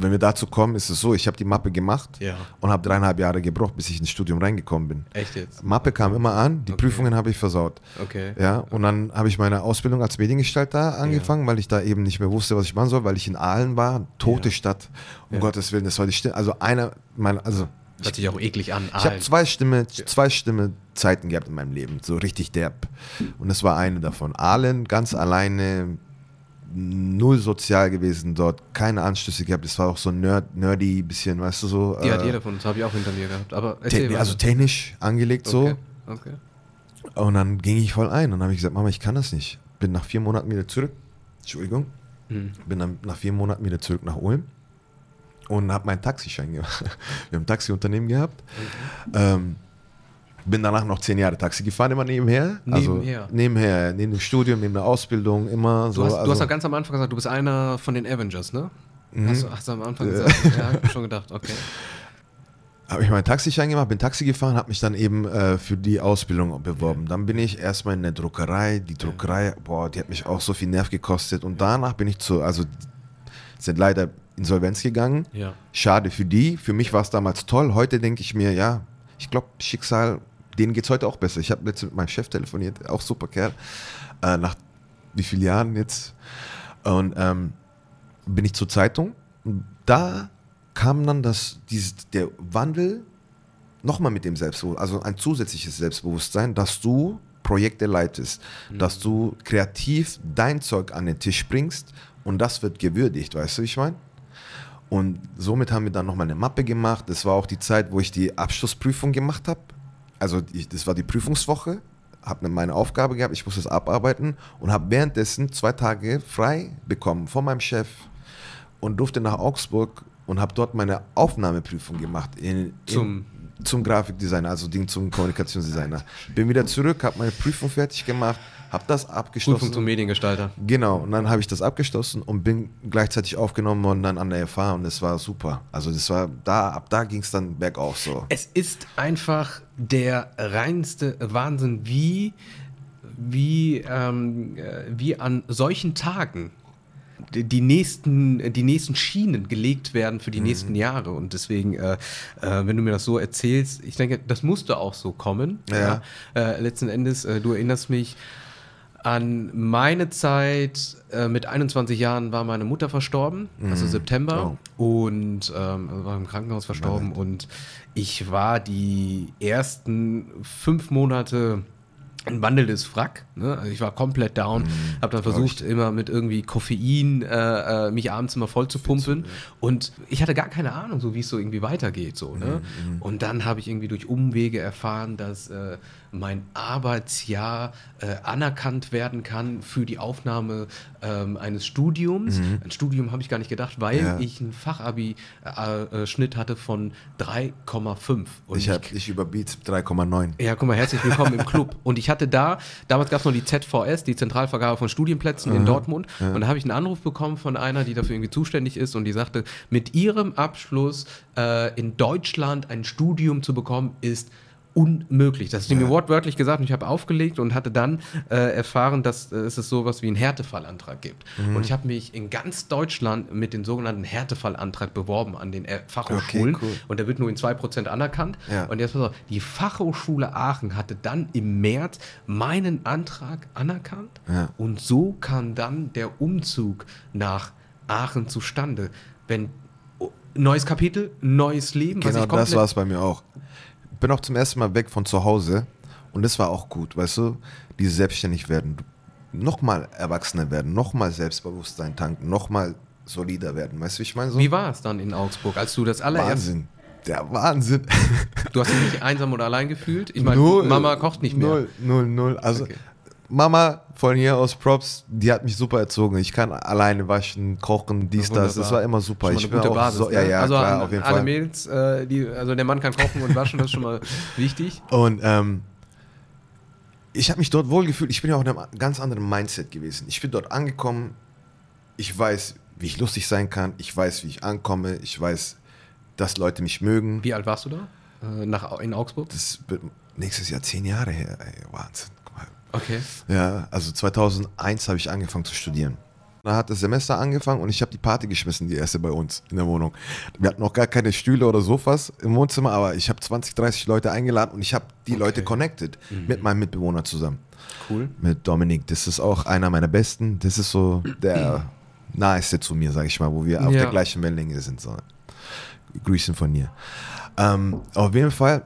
wenn wir dazu kommen, ist es so: Ich habe die Mappe gemacht ja. und habe dreieinhalb Jahre gebraucht, bis ich ins Studium reingekommen bin. Echt jetzt? Mappe kam immer an, die okay. Prüfungen habe ich versaut. Okay. Ja, und dann habe ich meine Ausbildung als Mediengestalter angefangen, ja. weil ich da eben nicht mehr wusste, was ich machen soll, weil ich in Aalen war, tote ja. Stadt. Um Gottes Willen, das war die Stimme. Also, einer meiner, also Hört sich auch eklig an. Ich habe zwei Stimme, zwei Stimme Zeiten gehabt in meinem Leben, so richtig derb. Und das war eine davon. Ahlen, ganz alleine, null sozial gewesen dort, keine Anstöße gehabt. Es war auch so nerd, nerdy, bisschen, weißt du so. Die äh, hat jeder von uns, habe ich auch hinter mir gehabt. Aber te also technisch angelegt okay. so. Okay. Und dann ging ich voll ein und habe ich gesagt, Mama, ich kann das nicht. Bin nach vier Monaten wieder zurück. Entschuldigung. Mhm. Bin dann nach vier Monaten wieder zurück nach Ulm und habe meinen Taxischein gemacht. Wir haben ein Taxiunternehmen gehabt. Mhm. Ähm, bin danach noch zehn Jahre Taxi gefahren, immer nebenher. Also nebenher. Also nebenher, neben dem Studium, neben der Ausbildung, immer so. Du hast, also du hast ja ganz am Anfang gesagt, du bist einer von den Avengers, ne? Mhm. Hast, hast, du am Anfang gesagt? ja, hab ich schon gedacht, okay. habe ich meinen Taxischein gemacht, bin Taxi gefahren, habe mich dann eben äh, für die Ausbildung beworben. Dann bin ich erstmal in der Druckerei. Die Druckerei, boah, die hat mich auch so viel Nerv gekostet. Und danach bin ich zu, also sind leider Insolvenz gegangen. Ja. Schade für die. Für mich war es damals toll. Heute denke ich mir, ja, ich glaube, Schicksal, denen geht es heute auch besser. Ich habe letztens mit meinem Chef telefoniert, auch super Kerl. Äh, nach wie vielen Jahren jetzt? Und ähm, bin ich zur Zeitung. Da kam dann das, dieses, der Wandel nochmal mit dem Selbstbewusstsein, also ein zusätzliches Selbstbewusstsein, dass du Projekte leitest, mhm. dass du kreativ dein Zeug an den Tisch bringst und das wird gewürdigt, weißt du, wie ich meine? Und somit haben wir dann nochmal eine Mappe gemacht. Das war auch die Zeit, wo ich die Abschlussprüfung gemacht habe. Also ich, das war die Prüfungswoche, habe meine Aufgabe gehabt, ich musste es abarbeiten und habe währenddessen zwei Tage frei bekommen von meinem Chef und durfte nach Augsburg und habe dort meine Aufnahmeprüfung gemacht in, zum, in, zum Grafikdesigner, also Ding zum Kommunikationsdesigner. Bin wieder zurück, habe meine Prüfung fertig gemacht, habe das abgeschlossen. Prüfung zum Mediengestalter. Genau, und dann habe ich das abgeschlossen und bin gleichzeitig aufgenommen worden dann an der FH und es war super. Also das war da, ab da ging es dann bergauf so. Es ist einfach der reinste Wahnsinn, wie, wie, ähm, äh, wie an solchen Tagen die nächsten, die nächsten Schienen gelegt werden für die mhm. nächsten Jahre. Und deswegen, äh, äh, wenn du mir das so erzählst, ich denke, das musste auch so kommen. Ja. ja. Äh, letzten Endes, äh, du erinnerst mich an meine Zeit. Äh, mit 21 Jahren war meine Mutter verstorben, also mhm. also September, oh. und ähm, war im Krankenhaus verstorben. Und ich war die ersten fünf Monate ein wandelndes Wrack. Ne? Also ich war komplett down, mm, habe dann versucht, immer mit irgendwie Koffein äh, äh, mich abends immer voll zu pumpen. Und ich hatte gar keine Ahnung, so wie es so irgendwie weitergeht. So, ne? Mm, mm. Und dann habe ich irgendwie durch Umwege erfahren, dass äh, mein Arbeitsjahr äh, anerkannt werden kann für die Aufnahme ähm, eines Studiums. Mhm. Ein Studium habe ich gar nicht gedacht, weil ja. ich einen Fachabi-Schnitt äh, hatte von 3,5. Ich, ich, ich überbiete 3,9. Ja, guck mal, herzlich willkommen im Club. Und ich hatte da, damals gab es noch die ZVS, die Zentralvergabe von Studienplätzen mhm. in Dortmund. Ja. Und da habe ich einen Anruf bekommen von einer, die dafür irgendwie zuständig ist und die sagte, mit ihrem Abschluss äh, in Deutschland ein Studium zu bekommen, ist unmöglich. Das ist ja. mir wortwörtlich gesagt und ich habe aufgelegt und hatte dann äh, erfahren, dass äh, es sowas wie einen Härtefallantrag gibt. Mhm. Und ich habe mich in ganz Deutschland mit dem sogenannten Härtefallantrag beworben an den äh, Fachhochschulen okay, cool. und der wird nur in 2% anerkannt. Ja. Und jetzt pass auf, die Fachhochschule Aachen hatte dann im März meinen Antrag anerkannt ja. und so kam dann der Umzug nach Aachen zustande. Wenn oh, neues Kapitel, neues Leben. Genau, das war es bei mir auch bin auch zum ersten Mal weg von zu Hause und das war auch gut, weißt du, dieses selbstständig werden, nochmal erwachsener werden, nochmal Selbstbewusstsein tanken, nochmal solider werden, weißt du, wie ich meine? So? Wie war es dann in Augsburg, als du das allererste... Wahnsinn. Der Wahnsinn. Du hast dich nicht einsam oder allein gefühlt? Ich meine, Mama kocht nicht mehr. Null, null, null. Also okay. Mama von hier aus Props, die hat mich super erzogen. Ich kann alleine waschen, kochen, dies, das. Das war immer super. ich bin gute Basis. So, ja, ja, also klar, an, auf jeden alle Fall. Mädels, äh, die, also der Mann kann kochen und waschen, das ist schon mal wichtig. Und ähm, ich habe mich dort wohl gefühlt. Ich bin ja auch in einem ganz anderen Mindset gewesen. Ich bin dort angekommen. Ich weiß, wie ich lustig sein kann. Ich weiß, wie ich ankomme. Ich weiß, dass Leute mich mögen. Wie alt warst du da? Äh, nach, in Augsburg? Das wird nächstes Jahr zehn Jahre her. Ey, Wahnsinn. Okay. Ja, also 2001 habe ich angefangen zu studieren. Da hat das Semester angefangen und ich habe die Party geschmissen, die erste bei uns in der Wohnung. Wir hatten noch gar keine Stühle oder Sofas im Wohnzimmer, aber ich habe 20, 30 Leute eingeladen und ich habe die okay. Leute connected mhm. mit meinem Mitbewohner zusammen. Cool. Mit Dominik. Das ist auch einer meiner besten. Das ist so der naheste zu mir, sage ich mal, wo wir auf ja. der gleichen Wellenlänge sind. So. Grüßen von dir. Ähm, auf jeden Fall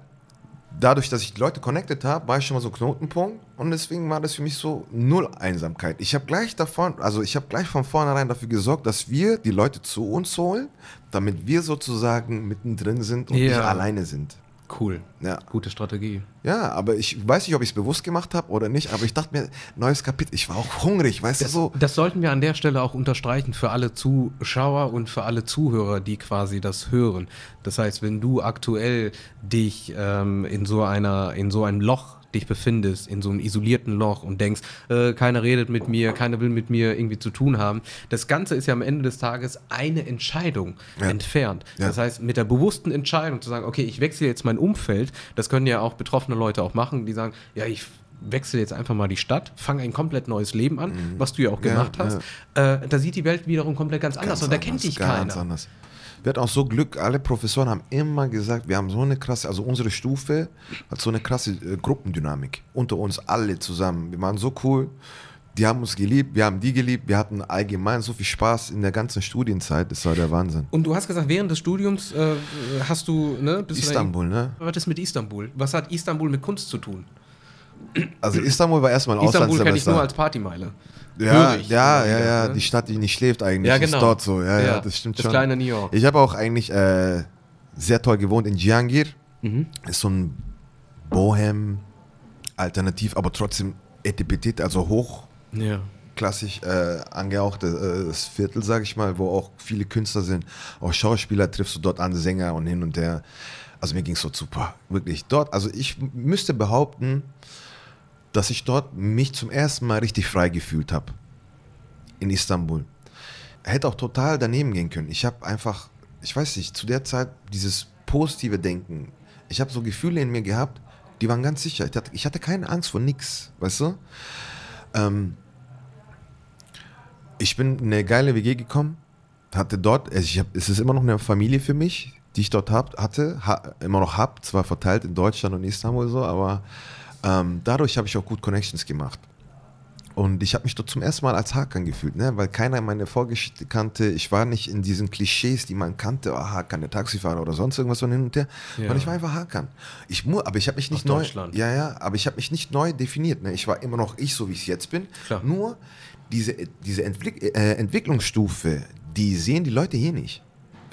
dadurch, dass ich die Leute connected habe, war ich schon mal so Knotenpunkt und deswegen war das für mich so null Einsamkeit. Ich habe gleich davon, also ich habe gleich von vornherein dafür gesorgt, dass wir die Leute zu uns holen, damit wir sozusagen mittendrin sind und ja. nicht alleine sind. Cool. Ja. Gute Strategie. Ja, aber ich weiß nicht, ob ich es bewusst gemacht habe oder nicht, aber ich dachte mir, neues Kapitel, ich war auch hungrig, weißt das, du so. Das sollten wir an der Stelle auch unterstreichen für alle Zuschauer und für alle Zuhörer, die quasi das hören. Das heißt, wenn du aktuell dich ähm, in so einer, in so einem Loch dich befindest, in so einem isolierten Loch und denkst, äh, keiner redet mit mir, keiner will mit mir irgendwie zu tun haben. Das Ganze ist ja am Ende des Tages eine Entscheidung Ja. entfernt. Ja. Das heißt, mit der bewussten Entscheidung zu sagen, okay, ich wechsle jetzt mein Umfeld, das können ja auch betroffene Leute auch machen, die sagen, ja, ich wechsle jetzt einfach mal die Stadt, fange ein komplett neues Leben an, was du ja auch Mhm. Ja, gemacht hast. Äh, da sieht die Welt wiederum komplett ganz anders Ganz und da kennt dich ganz keiner. anders. Wir hatten auch so Glück, alle Professoren haben immer gesagt, wir haben so eine krasse, also unsere Stufe hat so eine krasse äh, Gruppendynamik unter uns alle zusammen. Wir waren so cool, die haben uns geliebt, wir haben die geliebt, wir hatten allgemein so viel Spaß in der ganzen Studienzeit, das war der Wahnsinn. Und du hast gesagt, während des Studiums äh, hast du, ne, bist du Istanbul, ne? Was ist mit Istanbul? Was hat Istanbul mit Kunst zu tun? Also Istanbul war erstmal ein Istanbul kenne ich Auslandssemester. nur als Partymeile. Ja, ich ja, ja, ja, ne? die Stadt, die nicht schläft eigentlich, Ja, genau. ist dort so. Ja, ja, Ja, das stimmt das schon. kleine New York. Ich habe auch eigentlich äh, sehr toll gewohnt in Cihangir. Mhm. Ist so ein Bohem, alternativ, aber trotzdem Etipetite, also Ja. hochklassig äh, angehauchtes Viertel, sage ich mal, wo auch viele Künstler sind. Auch Schauspieler triffst du dort an, Sänger und hin und her. Also mir ging es so super, wirklich. Dort, also ich müsste behaupten, dass ich dort mich zum ersten Mal richtig frei gefühlt habe. In Istanbul. Hätte auch total daneben gehen können. Ich habe einfach, ich weiß nicht, zu der Zeit dieses positive Denken. Ich habe so Gefühle in mir gehabt, die waren ganz sicher. Ich hatte, ich hatte keine Angst vor nichts, weißt du? Ähm, ich bin in eine geile WG gekommen, hatte dort, also ich hab, es ist immer noch eine Familie für mich, die ich dort hab, hatte, ha, immer noch habe, zwar verteilt in Deutschland und Istanbul so, aber ähm, dadurch habe ich auch gut Connections gemacht. Und ich habe mich dort zum ersten Mal als Hakan gefühlt, ne? weil keiner meine Vorgeschichte kannte. Ich war nicht in diesen Klischees, die man kannte, oh, Hakan, der Taxifahrer oder sonst irgendwas von hin und her. Ja. Sondern ich war einfach Hakan. Ich mu aber ich habe mich nicht Aus neu. Ja, ja, aber ich habe mich nicht neu definiert. Ne? Ich war immer noch ich, so wie ich jetzt bin. Klar. Nur diese, diese Entwick äh, Entwicklungsstufe, die sehen die Leute hier nicht.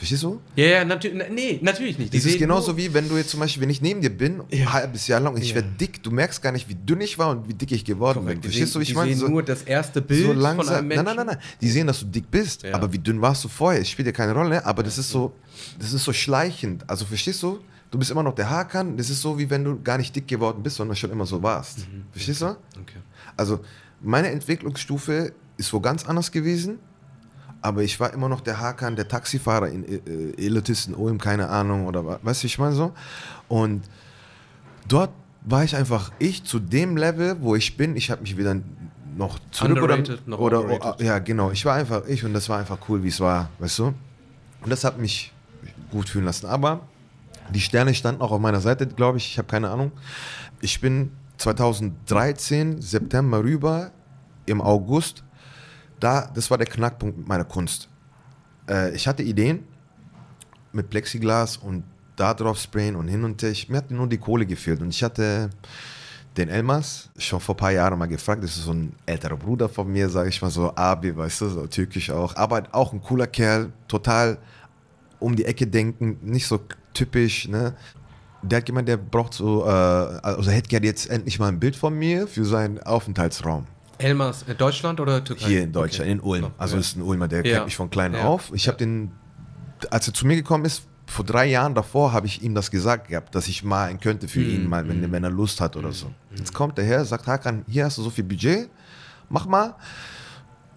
Verstehst du? Ja, ja, natürlich, nee, natürlich nicht. Die Das ist genauso wie wenn du jetzt zum Beispiel, wenn ich neben dir bin, Ja. ein halbes Jahr lang, ich Ja. werde dick, du merkst gar nicht, wie dünn ich war und wie dick ich geworden Korrekt, bin. die Verstehst du, wie die ich meine? sehen So, nur das erste Bild so von langsam. einem Menschen. Nein, nein, nein, nein. Die sehen, dass du dick bist, Ja. aber wie dünn warst du vorher? Es spielt ja keine Rolle, aber das ist so, das ist so schleichend. Also verstehst du? Du bist immer noch der Hakan, das ist so, wie wenn du gar nicht dick geworden bist, sondern schon immer so warst. Mhm. Verstehst du? Okay. Also meine Entwicklungsstufe ist wo ganz anders gewesen, aber ich war immer noch der Hakan, der Taxifahrer in äh, äh, Elitisten, Ulm, keine Ahnung, oder wa- weißt du, ich meine so? Und dort war ich einfach ich zu dem Level, wo ich bin. Ich habe mich wieder noch zurück Underrated, oder, noch oder overrated. ja genau. Ich war einfach ich und das war einfach cool, wie es war, weißt du? Und das hat mich gut fühlen lassen. Aber die Sterne standen auch auf meiner Seite, glaube ich. Ich habe keine Ahnung. Ich bin 2013 September rüber im August. Da, das war der Knackpunkt meiner Kunst. Äh, ich hatte Ideen mit Plexiglas und da drauf sprayen und hin und her. Mir hat nur die Kohle gefehlt. Und ich hatte den Elmas schon vor ein paar Jahren mal gefragt. Das ist so ein älterer Bruder von mir, sage ich mal so. Abi, weißt du, so türkisch auch. Aber auch ein cooler Kerl, total um die Ecke denken, nicht so typisch, ne? Der hat gemeint, der braucht so, äh, also hätte gerne jetzt endlich mal ein Bild von mir für seinen Aufenthaltsraum. Elmers, äh, Deutschland oder Türkei? Hier in Deutschland, Okay. in Ulm. Ja. Also ja. ist ein Ulmer, der Ja. kennt mich von klein Ja. auf. Ich habe den, als er zu mir gekommen ist, vor drei Jahren davor, habe ich ihm das gesagt gehabt, dass ich malen könnte für Mhm. ihn mal, wenn, wenn er Lust hat oder so. Jetzt kommt er her, sagt Hakan, hier hast du so viel Budget, mach mal.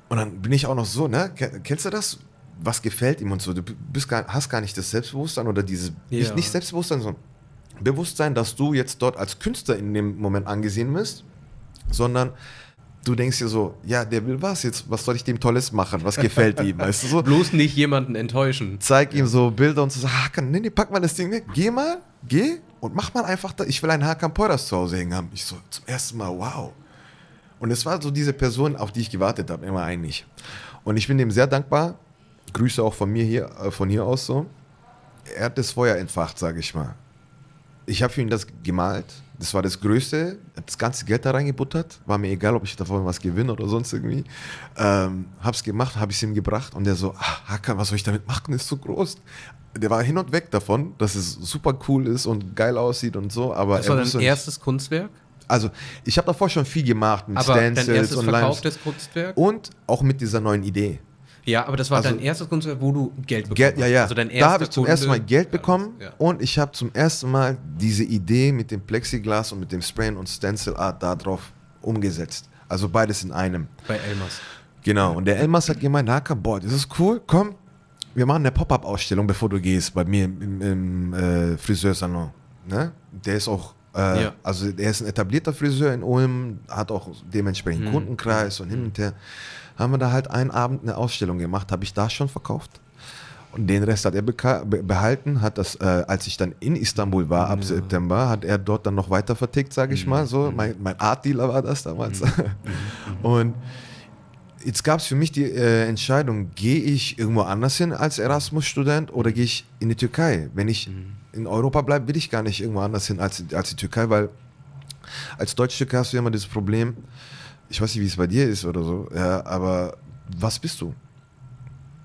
Und dann bin ich auch noch so, ne? Ken- Kennst du das? Was gefällt ihm und so? Du bist gar, hast gar nicht das Selbstbewusstsein oder dieses, Ja. nicht, nicht Selbstbewusstsein, sondern Bewusstsein, dass du jetzt dort als Künstler in dem Moment angesehen bist, sondern du denkst dir so, ja, der will was jetzt, was soll ich dem Tolles machen, was gefällt ihm, weißt du so? Bloß nicht jemanden enttäuschen. Zeig ihm so Bilder und so, Hakan, nee, nee, pack mal das Ding weg, geh mal, geh und mach mal einfach da, ich will einen Hakan Poras zu Hause hängen haben. Ich so, zum ersten Mal, wow. Und es war so diese Person, auf die ich gewartet habe, immer eigentlich. Und ich bin dem sehr dankbar. Grüße auch von mir hier, äh, von hier aus so. Er hat das Feuer entfacht, sage ich mal. Ich habe für ihn das gemalt. Das war das Größte. Habe das ganze Geld da reingebuttert. War mir egal, ob ich davon was gewinne oder sonst irgendwie. Ähm, hab's gemacht, habe ich ihm gebracht und der so, ah, Hakan, was soll ich damit machen? Das ist so groß. Der war hin und weg davon, dass es super cool ist und geil aussieht und so. Aber Das er war dein erstes Kunstwerk? Also ich habe davor schon viel gemacht mit Aber dein Stencils erstes und Limes verkauftes Kunstwerk? und auch mit dieser neuen Idee. Ja, aber das war Also- dein erstes Kunstwerk, wo du Geld bekommen Geld, ja, ja. Also dein da habe ich zum Kunde- ersten Mal Geld bekommen Ja. und ich habe zum ersten Mal diese Idee mit dem Plexiglas und mit dem Sprayen und Stencil Art da drauf umgesetzt. Also beides in einem. Bei Elmas. Genau. Und der Elmas hat gemeint, Naka, boah, das ist cool, komm, wir machen eine Pop-Up-Ausstellung, bevor du gehst, bei mir im, im äh, Friseursalon. Ne? Der ist auch, äh, Ja. also der ist ein etablierter Friseur in Ulm, hat auch Mhm. dementsprechend Kundenkreis und hin und her. Haben wir da halt einen Abend eine Ausstellung gemacht, habe ich da schon verkauft. Und den Rest hat er behalten, hat das, äh, als ich dann in Istanbul war, ab September, hat er dort dann noch weiter vertickt, sage Mhm. ich mal so. Mein, mein Art-Dealer war das damals. Und jetzt gab es für mich die äh, Entscheidung, gehe ich irgendwo anders hin als Erasmus-Student oder gehe ich in die Türkei? Wenn ich in Europa bleibe, will ich gar nicht irgendwo anders hin als, als die Türkei, weil als Deutsch-Türke hast du ja immer das Problem, ich weiß nicht, wie es bei dir ist oder so, ja, aber was bist du?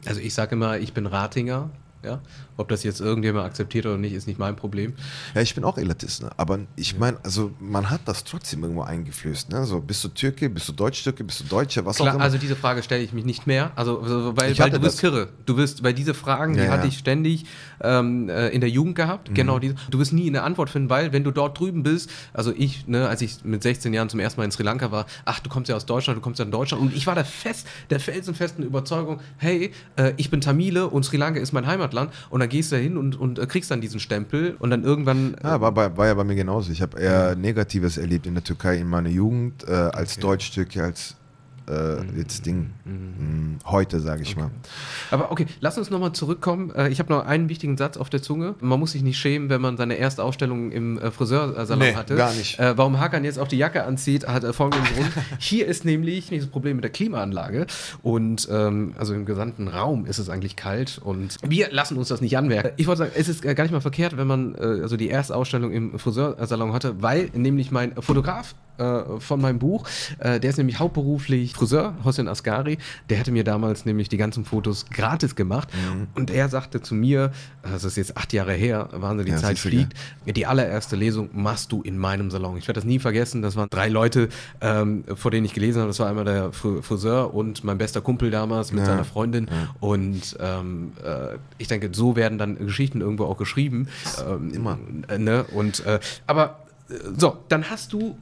Also ich sage immer, ich bin Ratinger. Ja? Ob das jetzt irgendjemand akzeptiert oder nicht, ist nicht mein Problem. Ja, ich bin auch Elitist, ne? aber ich meine, also man hat das trotzdem irgendwo eingeflößt. Ne? So, bist du Türke, bist du Deutsch-Türke, bist du Deutscher, was auch Klar, immer. also diese Frage stelle ich mich nicht mehr. Also, also weil, Ich weil hatte du bist das. kirre. Du bist, weil diese Fragen, die Ja, hatte ja. ich ständig ähm, äh, in der Jugend gehabt. Genau diese. Du wirst nie eine Antwort finden, weil wenn du dort drüben bist, also ich, ne, als ich mit 16 Jahren zum ersten Mal in Sri Lanka war, ach, du kommst ja aus Deutschland, du kommst ja in Deutschland. Und ich war der fest, der felsenfesten Überzeugung, hey, äh, ich bin Tamile und Sri Lanka ist mein Heimatland. Und dann gehst du da hin und, und äh, kriegst dann diesen Stempel und dann irgendwann. äh, Ja, war, bei, war ja bei mir genauso. Ich habe eher Negatives erlebt in der Türkei in meiner Jugend äh, als Deutsch-Türke, als äh, jetzt Ding. mh, Heute, sage ich mal. Aber okay, lass uns nochmal zurückkommen. Äh, Ich habe noch einen wichtigen Satz auf der Zunge. Man muss sich nicht schämen, wenn man seine erste Ausstellung im äh, Friseursalon Nee, hatte. gar nicht. Äh, warum Hakan jetzt auch die Jacke anzieht, hat folgenden Grund. Hier ist nämlich nicht das Problem mit der Klimaanlage. Und ähm, also im gesamten Raum ist es eigentlich kalt. Und wir lassen uns das nicht anmerken. Ich wollte sagen, es ist gar nicht mal verkehrt, wenn man äh, also die erste Ausstellung im Friseursalon hatte, weil nämlich mein Fotograf äh, von meinem Buch, äh, der ist nämlich hauptberuflich Friseur, Hossein Asgari, der hatte mir damals nämlich die ganzen Fotos gratis gemacht Mhm. und er sagte zu mir, das ist jetzt acht Jahre her, Wahnsinn, die Ja, Zeit fliegt, die allererste Lesung machst du in meinem Salon. Ich werde das nie vergessen, das waren drei Leute, ähm, vor denen ich gelesen habe, das war einmal der Fr- Friseur und mein bester Kumpel damals mit Ja, seiner Freundin und ähm, äh, ich denke, so werden dann Geschichten irgendwo auch geschrieben. Ähm, Immer. Ne? Und, äh, aber äh, so, dann hast du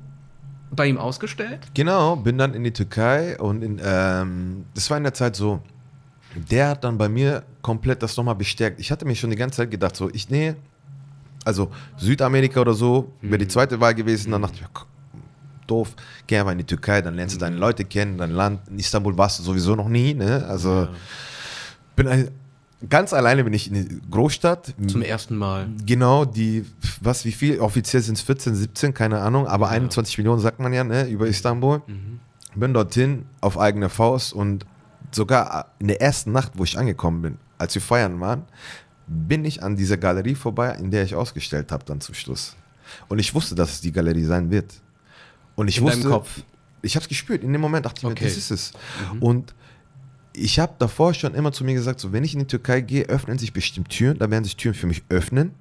bei ihm ausgestellt. Genau, bin dann in die Türkei und in, ähm, das war in der Zeit so, der hat dann bei mir komplett das nochmal bestärkt. Ich hatte mir schon die ganze Zeit gedacht, so, ich nähe, also Südamerika oder so, wäre die zweite Wahl gewesen, dann dachte ich, ja, doof, geh einfach in die Türkei, dann lernst du deine Leute kennen, dein Land. In Istanbul warst du sowieso noch nie, ne? Also, bin ein, ganz alleine bin ich in die Großstadt. Zum ersten Mal. Genau, die, was, wie viel? Offiziell sind es 14, 17, keine Ahnung, aber 21 Millionen sagt man ja, ne, über Istanbul. Bin dorthin auf eigene Faust und sogar in der ersten Nacht, wo ich angekommen bin, als wir feiern waren, bin ich an dieser Galerie vorbei, in der ich ausgestellt habe dann zum Schluss. Und ich wusste, dass es die Galerie sein wird. Und ich In wusste, Kopf. ich habe es gespürt. In dem Moment dachte ich mir, Okay. das ist es. Und ich habe davor schon immer zu mir gesagt, so wenn ich in die Türkei gehe, öffnen sich bestimmt Türen, da werden sich Türen für mich öffnen.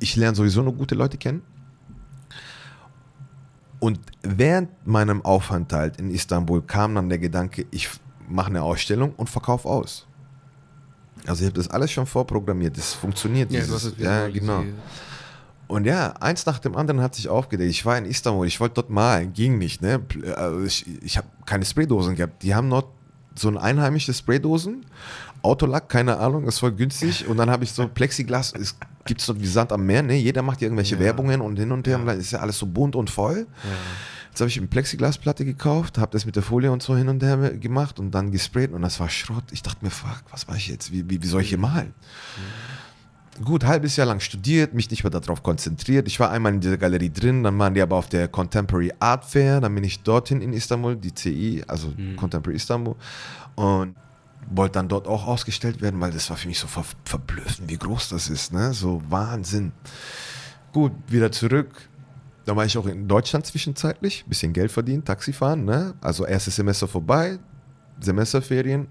Ich lerne sowieso nur gute Leute kennen. Und während meinem Aufenthalt in Istanbul kam dann der Gedanke, ich mache eine Ausstellung und verkaufe aus. Also ich habe das alles schon vorprogrammiert, das funktioniert. dieses- ja genau. Und ja, eins nach dem anderen hat sich aufgedeckt. Ich war in Istanbul, ich wollte dort malen, ging nicht. Ne? Also Ich, ich habe keine Spraydosen gehabt. Die haben dort so ein einheimische Spraydosen, Autolack, keine Ahnung, ist voll günstig. Und dann habe ich so Plexiglas, es gibt es dort wie Sand am Meer, ne? jeder macht irgendwelche Ja. Werbungen und hin und her, und dann ist ja alles so bunt und voll. Jetzt habe ich eine Plexiglasplatte gekauft, habe das mit der Folie und so hin und her gemacht und dann gesprayt und das war Schrott. Ich dachte mir, fuck, was mache ich jetzt? Wie, wie, wie soll ich hier malen? Gut, halbes Jahr lang studiert, mich nicht mehr darauf konzentriert. Ich war einmal in dieser Galerie drin, dann waren die aber auf der Contemporary Art Fair, dann bin ich dorthin in Istanbul, die CI, also Contemporary Istanbul, und wollte dann dort auch ausgestellt werden, weil das war für mich so ver verblüffend, wie groß das ist, ne? So Wahnsinn. Gut, wieder zurück. Da war ich auch in Deutschland zwischenzeitlich, bisschen Geld verdient, Taxifahren, ne? Also erstes Semester vorbei, Semesterferien.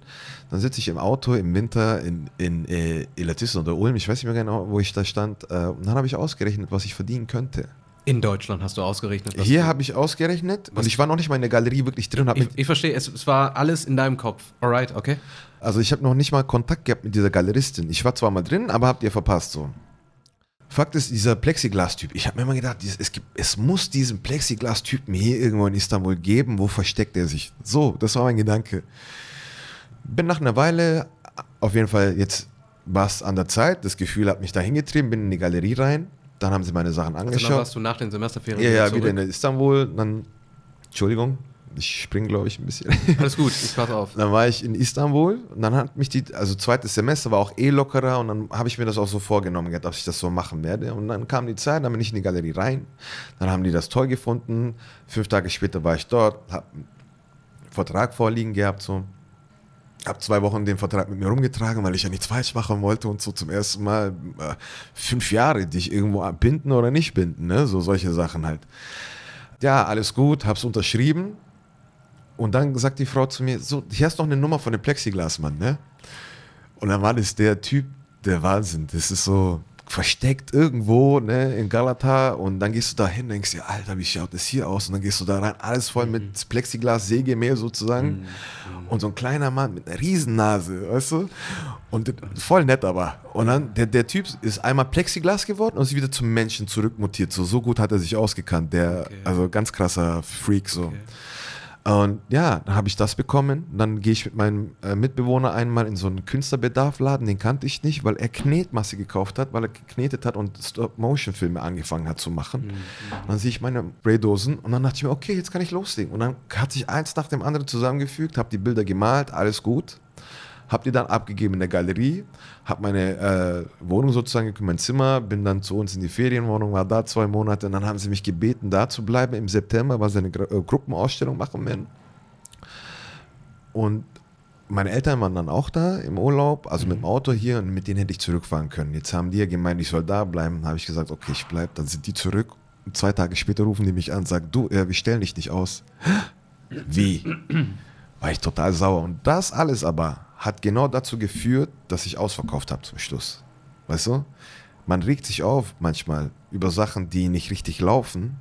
Dann sitze ich im Auto im Winter in, in äh, Illertissen oder Ulm, ich weiß nicht mehr genau, wo ich da stand. Äh, und dann habe ich ausgerechnet, was ich verdienen könnte. In Deutschland hast du ausgerechnet. was Hier habe ich ausgerechnet Was- und ich war noch nicht mal in der Galerie wirklich drin. Ich, ich verstehe, es, es war alles in deinem Kopf. Alright, okay. also ich habe noch nicht mal Kontakt gehabt mit dieser Galeristin. Ich war zwar mal drin, aber habt ihr verpasst so. Fakt ist, dieser Plexiglas-Typ, ich habe mir immer gedacht, es, gibt, es muss diesen Plexiglas-Typen hier irgendwo in Istanbul geben. Wo versteckt er sich? So, das war mein Gedanke. Bin nach einer Weile, auf jeden Fall jetzt war es an der Zeit, das Gefühl hat mich da hingetrieben, bin in die Galerie rein, dann haben sie meine Sachen Also dann angeschaut. warst du nach den Semesterferien Ja, ja, wieder in Istanbul. Dann, Entschuldigung, ich spring, glaube ich, ein bisschen. Alles gut, ich pass auf. Dann war ich in Istanbul und dann hat mich die, also zweites Semester war auch eh lockerer und dann habe ich mir das auch so vorgenommen, gehabt, dass ich das so machen werde. Und dann kam die Zeit, dann bin ich in die Galerie rein. Dann haben die das toll gefunden. Fünf Tage später war ich dort, habe einen Vertrag vorliegen gehabt, so. Hab zwei Wochen den Vertrag mit mir rumgetragen, weil ich ja nichts falsch machen wollte und so zum ersten Mal äh, fünf Jahre dich irgendwo binden oder nicht binden, ne? So solche Sachen halt. Ja, alles gut, hab's unterschrieben. Und dann sagt die Frau zu mir, so, hier hast noch eine Nummer von dem Plexiglasmann, ne? Und dann war das der Typ, der Wahnsinn. Das ist so versteckt irgendwo, ne, in Galata. Und dann gehst du da hin, denkst dir, Alter, wie schaut das hier aus? Und dann gehst du da rein, alles voll mit Plexiglas, Sägemehl sozusagen. Und so ein kleiner Mann mit einer Riesennase, weißt du? Und voll nett aber. Und dann, der, der Typ ist einmal Plexiglas geworden und ist wieder zum Menschen zurückmutiert. So, so gut hat er sich ausgekannt. Der, Okay. also ganz krasser Freak so. Okay. Und ja, dann habe ich das bekommen. Dann gehe ich mit meinem äh, Mitbewohner einmal in so einen Künstlerbedarfladen, den kannte ich nicht, weil er Knetmasse gekauft hat, weil er geknetet hat und Stop-Motion-Filme angefangen hat zu machen. Dann sehe ich meine Spraydosen und dann dachte ich mir, okay, jetzt kann ich loslegen. Und dann hat sich eins nach dem anderen zusammengefügt, habe die Bilder gemalt, alles gut. Hab die dann abgegeben in der Galerie, hab meine äh, Wohnung sozusagen, mein Zimmer, bin dann zu uns in die Ferienwohnung, war da zwei Monate und dann haben sie mich gebeten, da zu bleiben im September, weil sie eine Gru- äh, Gruppenausstellung machen werden. Und meine Eltern waren dann auch da im Urlaub, also mit dem Auto hier und mit denen hätte ich zurückfahren können. Jetzt haben die ja gemeint, ich soll da bleiben. habe ich gesagt, okay, ich bleib. Dann sind die zurück. Und zwei Tage später rufen die mich an und sagen, du, äh, wir stellen dich nicht aus. Wie? War ich total sauer. Und das alles aber hat genau dazu geführt, dass ich ausverkauft habe zum Schluss. Weißt du? Man regt sich auf manchmal über Sachen, die nicht richtig laufen.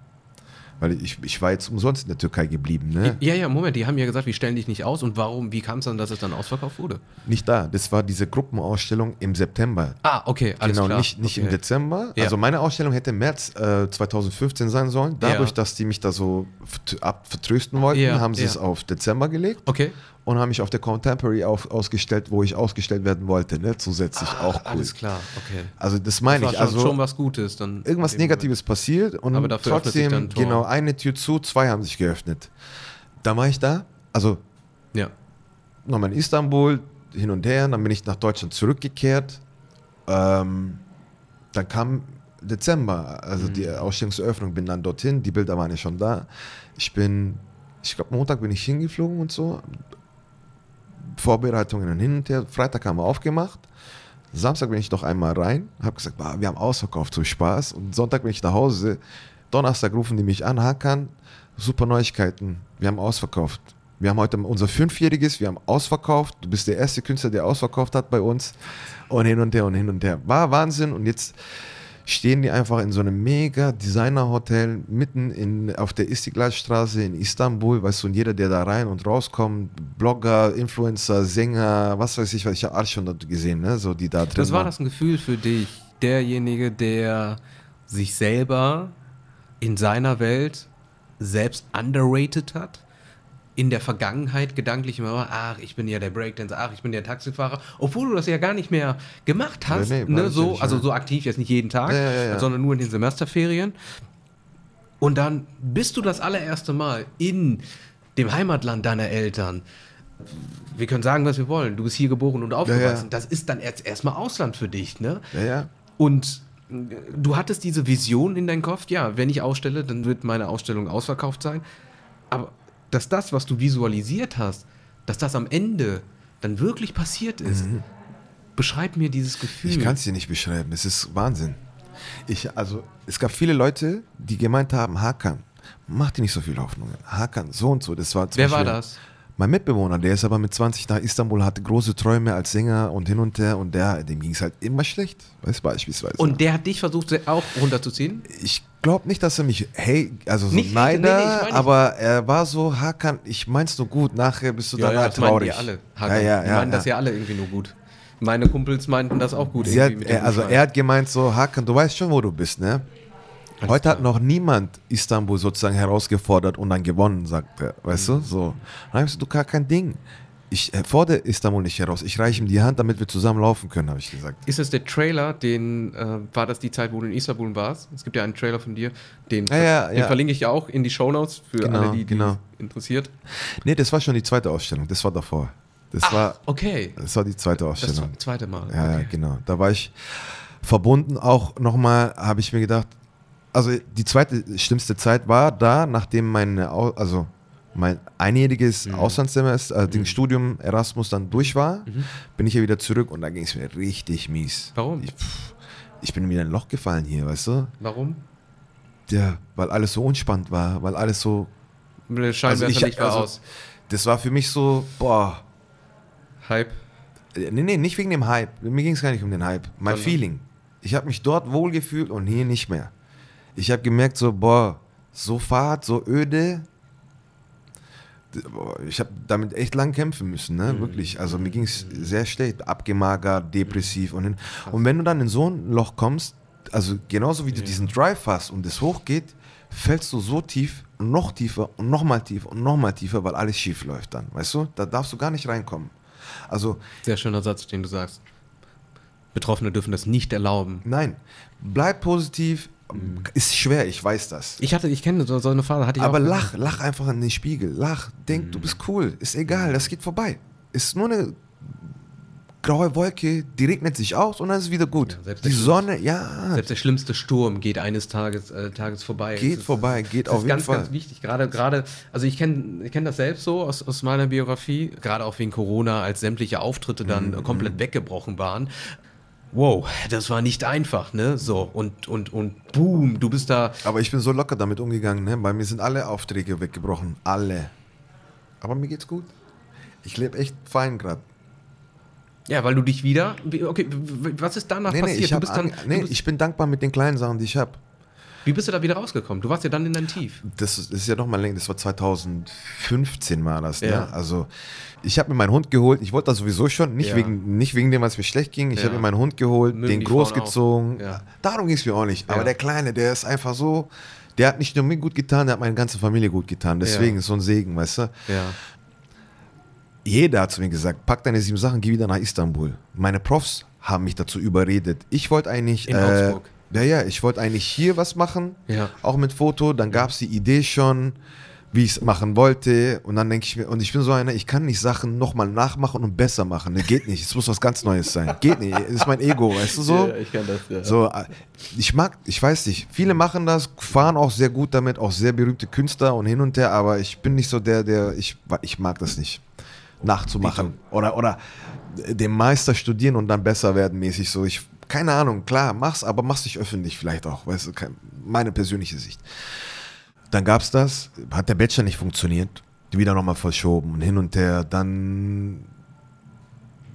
Weil ich, ich war jetzt umsonst in der Türkei geblieben. Ne? Ja, ja, Moment, die haben ja gesagt, wir stellen dich nicht aus. Und warum, wie kam es dann, dass es dann ausverkauft wurde? Nicht da. Das war diese Gruppenausstellung im September. Ah, okay, alles genau, klar. nicht, nicht okay. im Dezember. Ja. Also meine Ausstellung hätte im März äh, 2015 sein sollen. Dadurch, Ja. dass die mich da so vertrösten wollten, Ja, haben sie es auf Dezember gelegt Okay. Und haben mich auf der Contemporary auf, ausgestellt, wo ich ausgestellt werden wollte. Ne? Zusätzlich auch cool. Ah, Alles klar, okay. Also das meine ich. schon, Also schon was Gutes. Dann irgendwas Negatives passiert und Aber dafür trotzdem genau eine Tür zu, zwei haben sich geöffnet. Da war ich da. Also Moment. Ja. nochmal in Istanbul, hin und her, dann bin ich nach Deutschland zurückgekehrt. Ähm, dann kam Dezember, also die Ausstellungseröffnung, bin dann dorthin, die Bilder waren ja schon da. Ich bin, ich glaube, Montag bin ich hingeflogen und so. Vorbereitungen hin und her. Freitag haben wir aufgemacht. Samstag bin ich noch einmal rein, habe gesagt, "Bah, wir haben ausverkauft, so Spaß. Und Sonntag bin ich nach Hause. Donnerstag rufen die mich an, Hakan, super Neuigkeiten, wir haben ausverkauft. Wir haben heute unser Fünfjähriges, wir haben ausverkauft. Du bist der erste Künstler, der ausverkauft hat bei uns. Und hin und her und hin und her. War Wahnsinn. Und jetzt stehen die einfach in so einem mega Designer-Hotel mitten in, auf der Istiglalstraße in Istanbul, weißt du, und jeder, der da rein und rauskommt, Blogger, Influencer, Sänger, was weiß ich, was ich habe alles schon dort gesehen, ne, so die da drin Das war waren. das ein Gefühl für dich, derjenige, der sich selber in seiner Welt selbst underrated hat? In der Vergangenheit gedanklich immer, war, ach, ich bin ja der Breakdancer, ach, ich bin der Taxifahrer, obwohl du das ja gar nicht mehr gemacht hast, Nee, nee, ne, so, also so aktiv jetzt nicht jeden Tag, Ja, ja, sondern nur in den Semesterferien. Und dann bist du das allererste Mal in dem Heimatland deiner Eltern. Wir können sagen, was wir wollen. Du bist hier geboren und aufgewachsen. Das ist dann erst erstmal Ausland für dich, ne? Und äh, du hattest diese Vision in deinem Kopf, ja, wenn ich ausstelle, dann wird meine Ausstellung ausverkauft sein. Aber dass das, was du visualisiert hast, dass das am Ende dann wirklich passiert ist, beschreib mir dieses Gefühl. Ich kann es dir nicht beschreiben. Es ist Wahnsinn. Ich, also, es gab viele Leute, die gemeint haben, Hakan, mach dir nicht so viele Hoffnungen. Hakan, so und so. Das war Wer war das? Mein Mitbewohner, der ist aber mit 20 nach Istanbul, hatte große Träume als Sänger und hin und her und der, dem ging es halt immer schlecht, weißt beispielsweise. Und der hat dich versucht, auch runterzuziehen? ich glaub nicht, dass er mich, hey, also so Nicht- Neider, nee, nee, ich nicht. aber er war so, Hakan, ich mein's nur gut, nachher bist du Ja, danach ja, das meinen traurig. die alle. Ja, Hakan. ja, die ja. meinen das ja. ja alle irgendwie nur gut. Meine Kumpels meinten das auch gut. Hat, er, also er hat gemeint so, Hakan, du weißt schon, wo du bist, ne? Heute hat noch niemand Istanbul sozusagen herausgefordert und dann gewonnen, sagt er, weißt Mhm. du? So. Dann du gar kein Ding. Ich äh, fordere Istanbul nicht heraus. Ich reiche ihm die Hand, damit wir zusammen laufen können, habe ich gesagt. Ist es der Trailer, den äh, war das die Zeit, wo du in Istanbul warst? Es gibt ja einen Trailer von dir, den, Ja, ja, den ja. verlinke ich ja auch in die Shownotes für Genau, alle, die, die genau. interessiert. Nee, das war schon die zweite Ausstellung. Das war davor. Das war okay. das war die zweite Das Ausstellung. zweite Mal. Ja, okay. genau. Da war ich verbunden auch nochmal, habe ich mir gedacht, also die zweite schlimmste Zeit war da, nachdem mein, Au- also mein einjähriges Mhm. Auslandssemester, also das Studium Erasmus dann durch war, Mhm. bin ich ja wieder zurück und da ging es mir richtig mies. Warum? Ich, pff, ich bin wieder in ein Loch gefallen hier, weißt du? Warum? Ja, weil alles so unspannend war, weil alles so, Der Scheinwerferlicht war also, aus. das war für mich so, boah, Hype. Nee, nee, nicht wegen dem Hype. Mir ging es gar nicht um den Hype. Mein Sondern? Feeling. Ich habe mich dort wohlgefühlt und hier nicht mehr. Ich habe gemerkt, so, boah, so fad, so öde. Ich habe damit echt lang kämpfen müssen, ne? Wirklich. Also mir ging es sehr schlecht. Abgemagert, depressiv. Und, hin. und wenn du dann in so ein Loch kommst, also genauso wie du diesen Drive hast und es hochgeht, fällst du so tief und noch tiefer und nochmal tiefer und nochmal tiefer, weil alles schief läuft dann. Weißt du? Da darfst du gar nicht reinkommen. Also Sehr schöner Satz, den du sagst. Betroffene dürfen das nicht erlauben. Nein, bleib positiv. Ist schwer, ich weiß das. Ich hatte, ich kenne so, so eine Phase, hatte ich Aber auch. lach, lach einfach in den Spiegel. Lach, denk, du bist cool. Ist egal, das geht vorbei. Ist nur eine graue Wolke, die regnet sich aus und dann ist es wieder gut. Ja, selbst die Sonne, ja, Selbst der schlimmste Sturm geht eines Tages, äh, Tages vorbei. geht ist- vorbei, geht Das auf ist jeden ganz, Fall. ganz wichtig. Gerade, gerade, also ich kenne ich kenn das selbst so aus, aus meiner Biografie, gerade auch wegen Corona, als sämtliche Auftritte dann Mhm. komplett weggebrochen waren. Wow, das war nicht einfach, ne? So, und, und, und boom, du bist da. Aber ich bin so locker damit umgegangen. Ne? Bei mir sind alle Aufträge weggebrochen. Alle. Aber mir geht's gut. Ich lebe echt fein gerade. Ja, weil du dich wieder. wie- Okay, was ist danach Nee, nee, passiert? ich, du bist dann, an, nee, ich bin dankbar mit den kleinen Sachen, die ich habe. Wie bist du da wieder rausgekommen? Du warst ja dann in deinem Tief. Das ist, ja noch mal länger, das war 2015 war das. Ne? Ja. Also ich habe mir meinen Hund geholt, ich wollte das sowieso schon, nicht, Ja. wegen, nicht wegen dem, was mir schlecht ging. Ich Ja. habe mir meinen Hund geholt, Mögen den großgezogen. Darum ging es mir auch nicht. Aber der Kleine, der ist einfach so, der hat nicht nur mir gut getan, der hat meine ganze Familie gut getan. Deswegen ist so ein Segen, weißt du. Ja. Jeder hat zu mir gesagt, pack deine sieben Sachen, geh wieder nach Istanbul. Meine Profs haben mich dazu überredet. Ich wollte eigentlich... In äh, Augsburg. Ja, ja, ich wollte eigentlich hier was machen, Ja. auch mit Foto. Dann gab es die Idee schon, wie ich es machen wollte. Und dann denke ich mir, und ich bin so einer, ich kann nicht Sachen nochmal nachmachen und besser machen. Das geht nicht. Es muss was ganz Neues sein. Geht nicht. Das ist mein Ego, weißt du so? ich kann das, ja. So, ich mag, ich weiß nicht, viele machen das, fahren auch sehr gut damit, auch sehr berühmte Künstler und hin und her, aber ich bin nicht so der, der, ich, ich mag das nicht, nachzumachen. Oder, oder dem Meister studieren und dann besser werden mäßig so. Ich, keine Ahnung, klar, mach's, aber mach's nicht öffentlich vielleicht auch, weißt du, meine persönliche Sicht. Dann gab's das, hat der Bachelor nicht funktioniert, wieder nochmal verschoben und hin und her, dann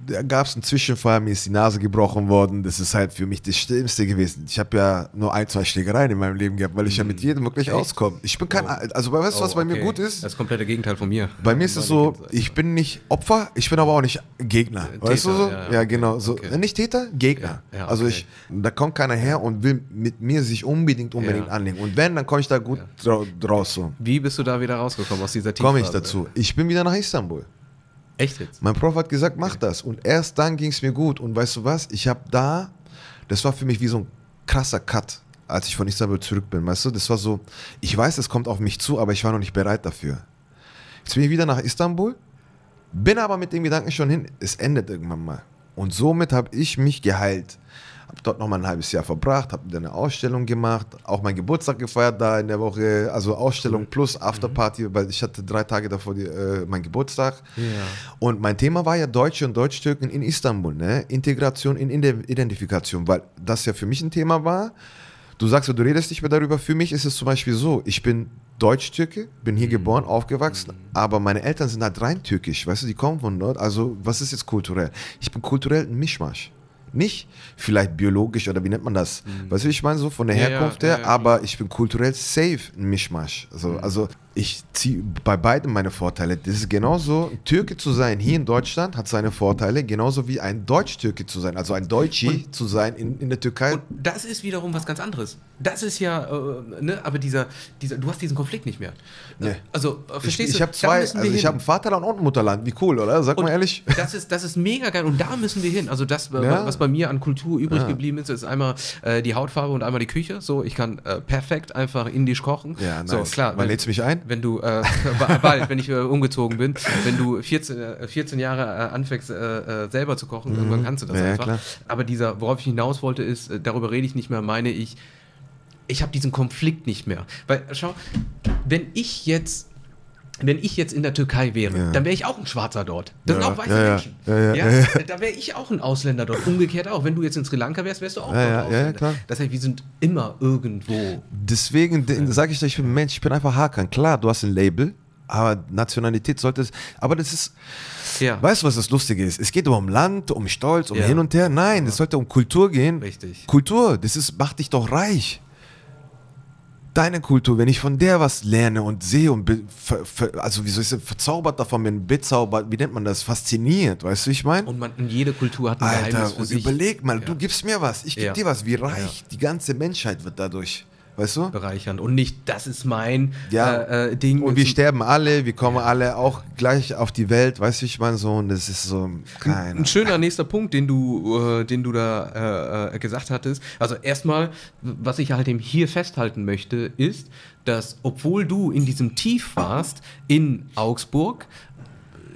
da gab es einen Zwischenfall, mir ist die Nase gebrochen worden. Das ist halt für mich das Schlimmste gewesen. Ich habe ja nur ein, zwei Schlägereien in meinem Leben gehabt, weil ich ja mit jedem wirklich auskomme. Ich bin kein, also weißt du, was Oh, bei mir okay. gut ist? Das komplette Gegenteil von mir. Bei mir ist es so, ich bin nicht Opfer, ich bin aber auch nicht Gegner. Äh, weißt du Täter, so? ja, Ja, okay, genau. So, okay. Nicht Täter, Gegner. Ja, ja, Also ich, da kommt keiner her und will mit mir sich unbedingt, unbedingt Ja. anlegen. Und wenn, dann komme ich da gut drau- draus so. Wie bist du da wieder rausgekommen aus dieser Komme ich Tiefphase? dazu. Ich bin wieder nach Istanbul. Echt jetzt? Mein Prof hat gesagt, mach das. Und erst dann ging es mir gut. Und weißt du was? Ich habe da, das war für mich wie so ein krasser Cut, als ich von Istanbul zurück bin. Weißt du, das war so, ich weiß, es kommt auf mich zu, aber ich war noch nicht bereit dafür. Jetzt bin ich wieder nach Istanbul, bin aber mit dem Gedanken schon hin, es endet irgendwann mal. Und somit habe ich mich geheilt. Habe dort noch mal ein halbes Jahr verbracht, habe eine Ausstellung gemacht, auch meinen Geburtstag gefeiert da in der Woche, also Ausstellung plus Afterparty, weil ich hatte drei Tage davor die, äh, meinen Geburtstag. Ja. Und mein Thema war ja Deutsche und Deutschtürken in Istanbul, ne? Integration in Ide- Identifikation, weil das ja für mich ein Thema war. Du sagst, ja, du redest nicht mehr darüber. Für mich ist es zum Beispiel so, ich bin Deutsch-Türke, bin hier geboren, aufgewachsen, aber meine Eltern sind halt rein türkisch, weißt du, die kommen von dort. Also, was ist jetzt kulturell? Ich bin kulturell ein Mischmasch. Nicht vielleicht biologisch oder wie nennt man das? Weißt du, wie ich meine, so von der Ja, Herkunft ja, her, ja, aber ich bin kulturell safe ein Mischmasch. Also, also ich ziehe bei beiden meine Vorteile. Das ist genauso, Türke zu sein hier in Deutschland hat seine Vorteile, genauso wie ein Deutsch-Türke zu sein, also ein Deutschi zu sein in, in der Türkei. Und das ist wiederum was ganz anderes. Das ist ja, äh, ne, aber dieser, dieser, du hast diesen Konflikt nicht mehr. Nee. Also, äh, ich verstehst ich du? habe Da zwei, also ich habe ein Vaterland und ein Mutterland. Wie cool, oder? Sag mal Und ehrlich. Das ist, das ist mega geil und da müssen wir hin. Also das, äh, Ja. was bei mir an Kultur übrig Ja. geblieben ist, ist einmal äh, die Hautfarbe und einmal die Küche. So, ich kann äh, perfekt einfach indisch kochen. Ja, So, nice. klar. Wann wenn- lädst du mich ein? Wenn du, äh, ba- bald, wenn ich äh, umgezogen bin, wenn du 14, äh, 14 Jahre äh, anfängst, äh, äh, selber zu kochen, irgendwann kannst du das Mhm. Ja, einfach. klar. Aber dieser, worauf ich hinaus wollte, ist, äh, darüber rede ich nicht mehr, meine ich, ich habe diesen Konflikt nicht mehr. Weil, schau, wenn ich jetzt, wenn ich jetzt in der Türkei wäre, Ja. dann wäre ich auch ein Schwarzer dort. Das Ja, sind auch weiße ja. Menschen. Ja, Da wäre ich auch ein Ausländer dort. Umgekehrt auch. Wenn du jetzt in Sri Lanka wärst, wärst du auch Ja, dort ja, ein ja, Ausländer. klar. Das heißt, wir sind immer irgendwo. Deswegen sage ich dir, ich bin ein Mensch, ich bin einfach Hakan. Klar, du hast ein Label, aber Nationalität sollte es. Aber das ist. Ja. Weißt du, was das Lustige ist? Es geht um Land, um Stolz, um hin und her. Nein, es sollte um Kultur gehen. Richtig. Kultur, das ist, macht dich doch reich. Deine Kultur, wenn ich von der was lerne und sehe und ver, ver, also wie soll ich sagen, verzaubert davon bin, bezaubert, wie nennt man das, fasziniert, weißt du, ich meine? Und man, jede Kultur hat ein Geheimnis Alter, für und sich. überleg mal, Ja. du gibst mir was, ich gebe Ja. dir was, wie reich die ganze Menschheit wird dadurch, weißt du? bereichern und nicht, das ist mein Ja. äh, äh, Ding. Und wir sterben alle, wir kommen alle auch gleich auf die Welt, weißt du, ich meine, so, und das ist so, keine Ein schöner nächster Punkt, den du, äh, den du da äh, äh, gesagt hattest. Also erstmal, was ich halt eben hier festhalten möchte, ist, dass obwohl du in diesem Tief warst in Augsburg,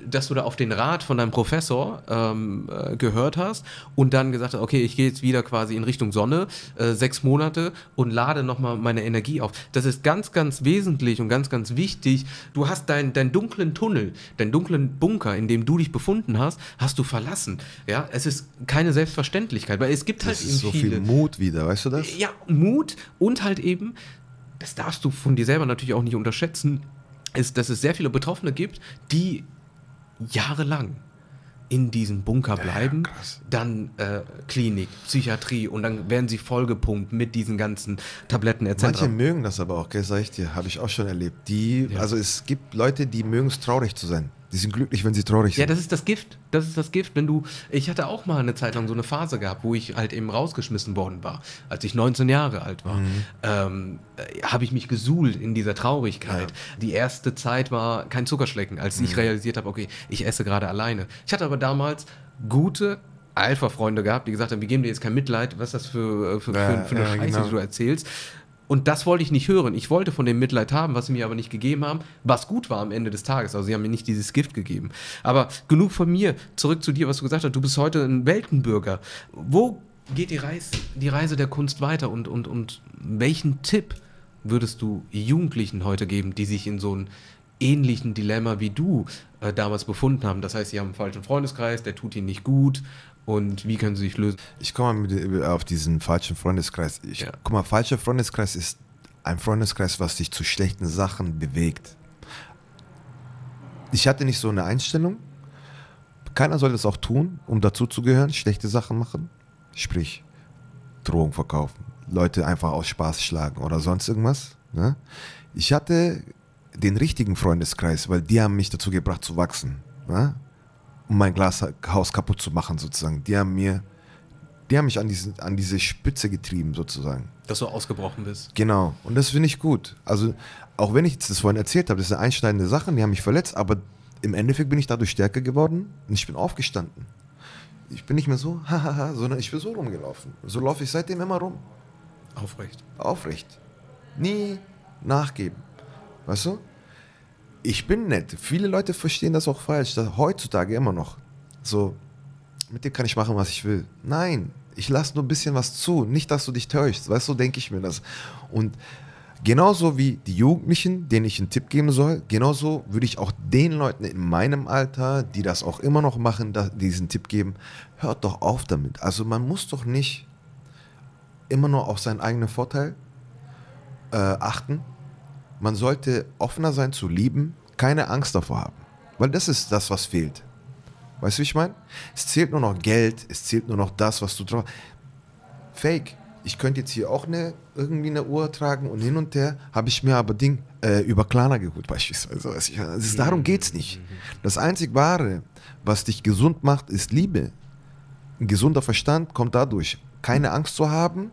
dass du da auf den Rat von deinem Professor ähm, äh, gehört hast und dann gesagt hast, okay, ich gehe jetzt wieder quasi in Richtung Sonne, äh, sechs Monate und lade nochmal meine Energie auf. Das ist ganz, ganz wesentlich und ganz, ganz wichtig. Du hast deinen deinen dunklen Tunnel, deinen dunklen Bunker, in dem du dich befunden hast, hast du verlassen. Ja, es ist keine Selbstverständlichkeit, weil es gibt halt Das eben ist so viele. viel Mut wieder, weißt du das? Ja, Mut und halt eben, das darfst du von dir selber natürlich auch nicht unterschätzen, ist, dass es sehr viele Betroffene gibt, die jahrelang in diesem Bunker bleiben, krass. dann äh, Klinik, Psychiatrie und dann werden sie vollgepumpt mit diesen ganzen Tabletten etc. Manche mögen das aber auch, gell, sag ich dir, habe ich auch schon erlebt. Die, Ja. also es gibt Leute, die mögen es traurig zu sein. Die sind glücklich, wenn sie traurig Ja, sind. das ist das Gift. Das ist das Gift, wenn du. Ich hatte auch mal eine Zeit lang so eine Phase gehabt, wo ich halt eben rausgeschmissen worden war, als ich 19 Jahre alt war. Ähm, äh, Habe ich mich gesuhlt in dieser Traurigkeit. Die erste Zeit war kein Zuckerschlecken, als ich realisiert habe, okay, ich esse gerade alleine. Ich hatte aber damals gute Alpha-Freunde gehabt, die gesagt haben, wir geben dir jetzt kein Mitleid, was ist das für, äh, für, Ja, für, für eine ja, Scheiße, genau. die du erzählst. Und das wollte ich nicht hören. Ich wollte von dem Mitleid haben, was sie mir aber nicht gegeben haben, was gut war am Ende des Tages. Also sie haben mir nicht dieses Gift gegeben. Aber genug von mir. Zurück zu dir, was du gesagt hast. Du bist heute ein Weltenbürger. Wo geht die Reise, die Reise der Kunst weiter und, und, und welchen Tipp würdest du Jugendlichen heute geben, die sich in so einem ähnlichen Dilemma wie du äh, damals befunden haben? Das heißt, sie haben einen falschen Freundeskreis, der tut ihnen nicht gut. Und wie können sie sich lösen? Ich komme mit, auf diesen falschen Freundeskreis. Ich, Ja. Guck mal, falscher Freundeskreis ist ein Freundeskreis, was dich zu schlechten Sachen bewegt. Ich hatte nicht so eine Einstellung. Keiner soll das auch tun, um dazuzugehören, schlechte Sachen machen. Sprich, Drohung verkaufen, Leute einfach aus Spaß schlagen oder sonst irgendwas. Ne? Ich hatte den richtigen Freundeskreis, weil die haben mich dazu gebracht zu wachsen. Ne? um mein Glashaus kaputt zu machen, sozusagen. Die haben mir, die haben mich an, diesen, an diese Spitze getrieben, sozusagen. Dass du ausgebrochen bist. Genau. Und das finde ich gut. Also, auch wenn ich jetzt das vorhin erzählt habe, das sind einschneidende Sachen, die haben mich verletzt, aber im Endeffekt bin ich dadurch stärker geworden und ich bin aufgestanden. Ich bin nicht mehr so, hahaha, sondern ich bin so rumgelaufen. So laufe ich seitdem immer rum. Aufrecht. Aufrecht. Nie nachgeben. Weißt du? Ich bin nett. Viele Leute verstehen das auch falsch. Dass heutzutage immer noch. So, mit dem kann ich machen, was ich will. Nein, ich lasse nur ein bisschen was zu. Nicht, dass du dich täuschst. Weißt du, so denke ich mir das. Und genauso wie die Jugendlichen, denen ich einen Tipp geben soll, genauso würde ich auch den Leuten in meinem Alter, die das auch immer noch machen, diesen Tipp geben. Hört doch auf damit. Also man muss doch nicht immer nur auf seinen eigenen Vorteil äh, achten. Man sollte offener sein zu lieben, keine Angst davor haben. Weil das ist das, was fehlt. Weißt du, wie ich meine? Es zählt nur noch Geld, es zählt nur noch das, was du drauf. Fake. Ich könnte jetzt hier auch eine, irgendwie eine Uhr tragen und hin und her, habe ich mir aber Ding äh, über Klarna geholt, beispielsweise. Ist, darum geht es nicht. Das einzig Wahre, was dich gesund macht, ist Liebe. Ein gesunder Verstand kommt dadurch, keine Angst zu haben,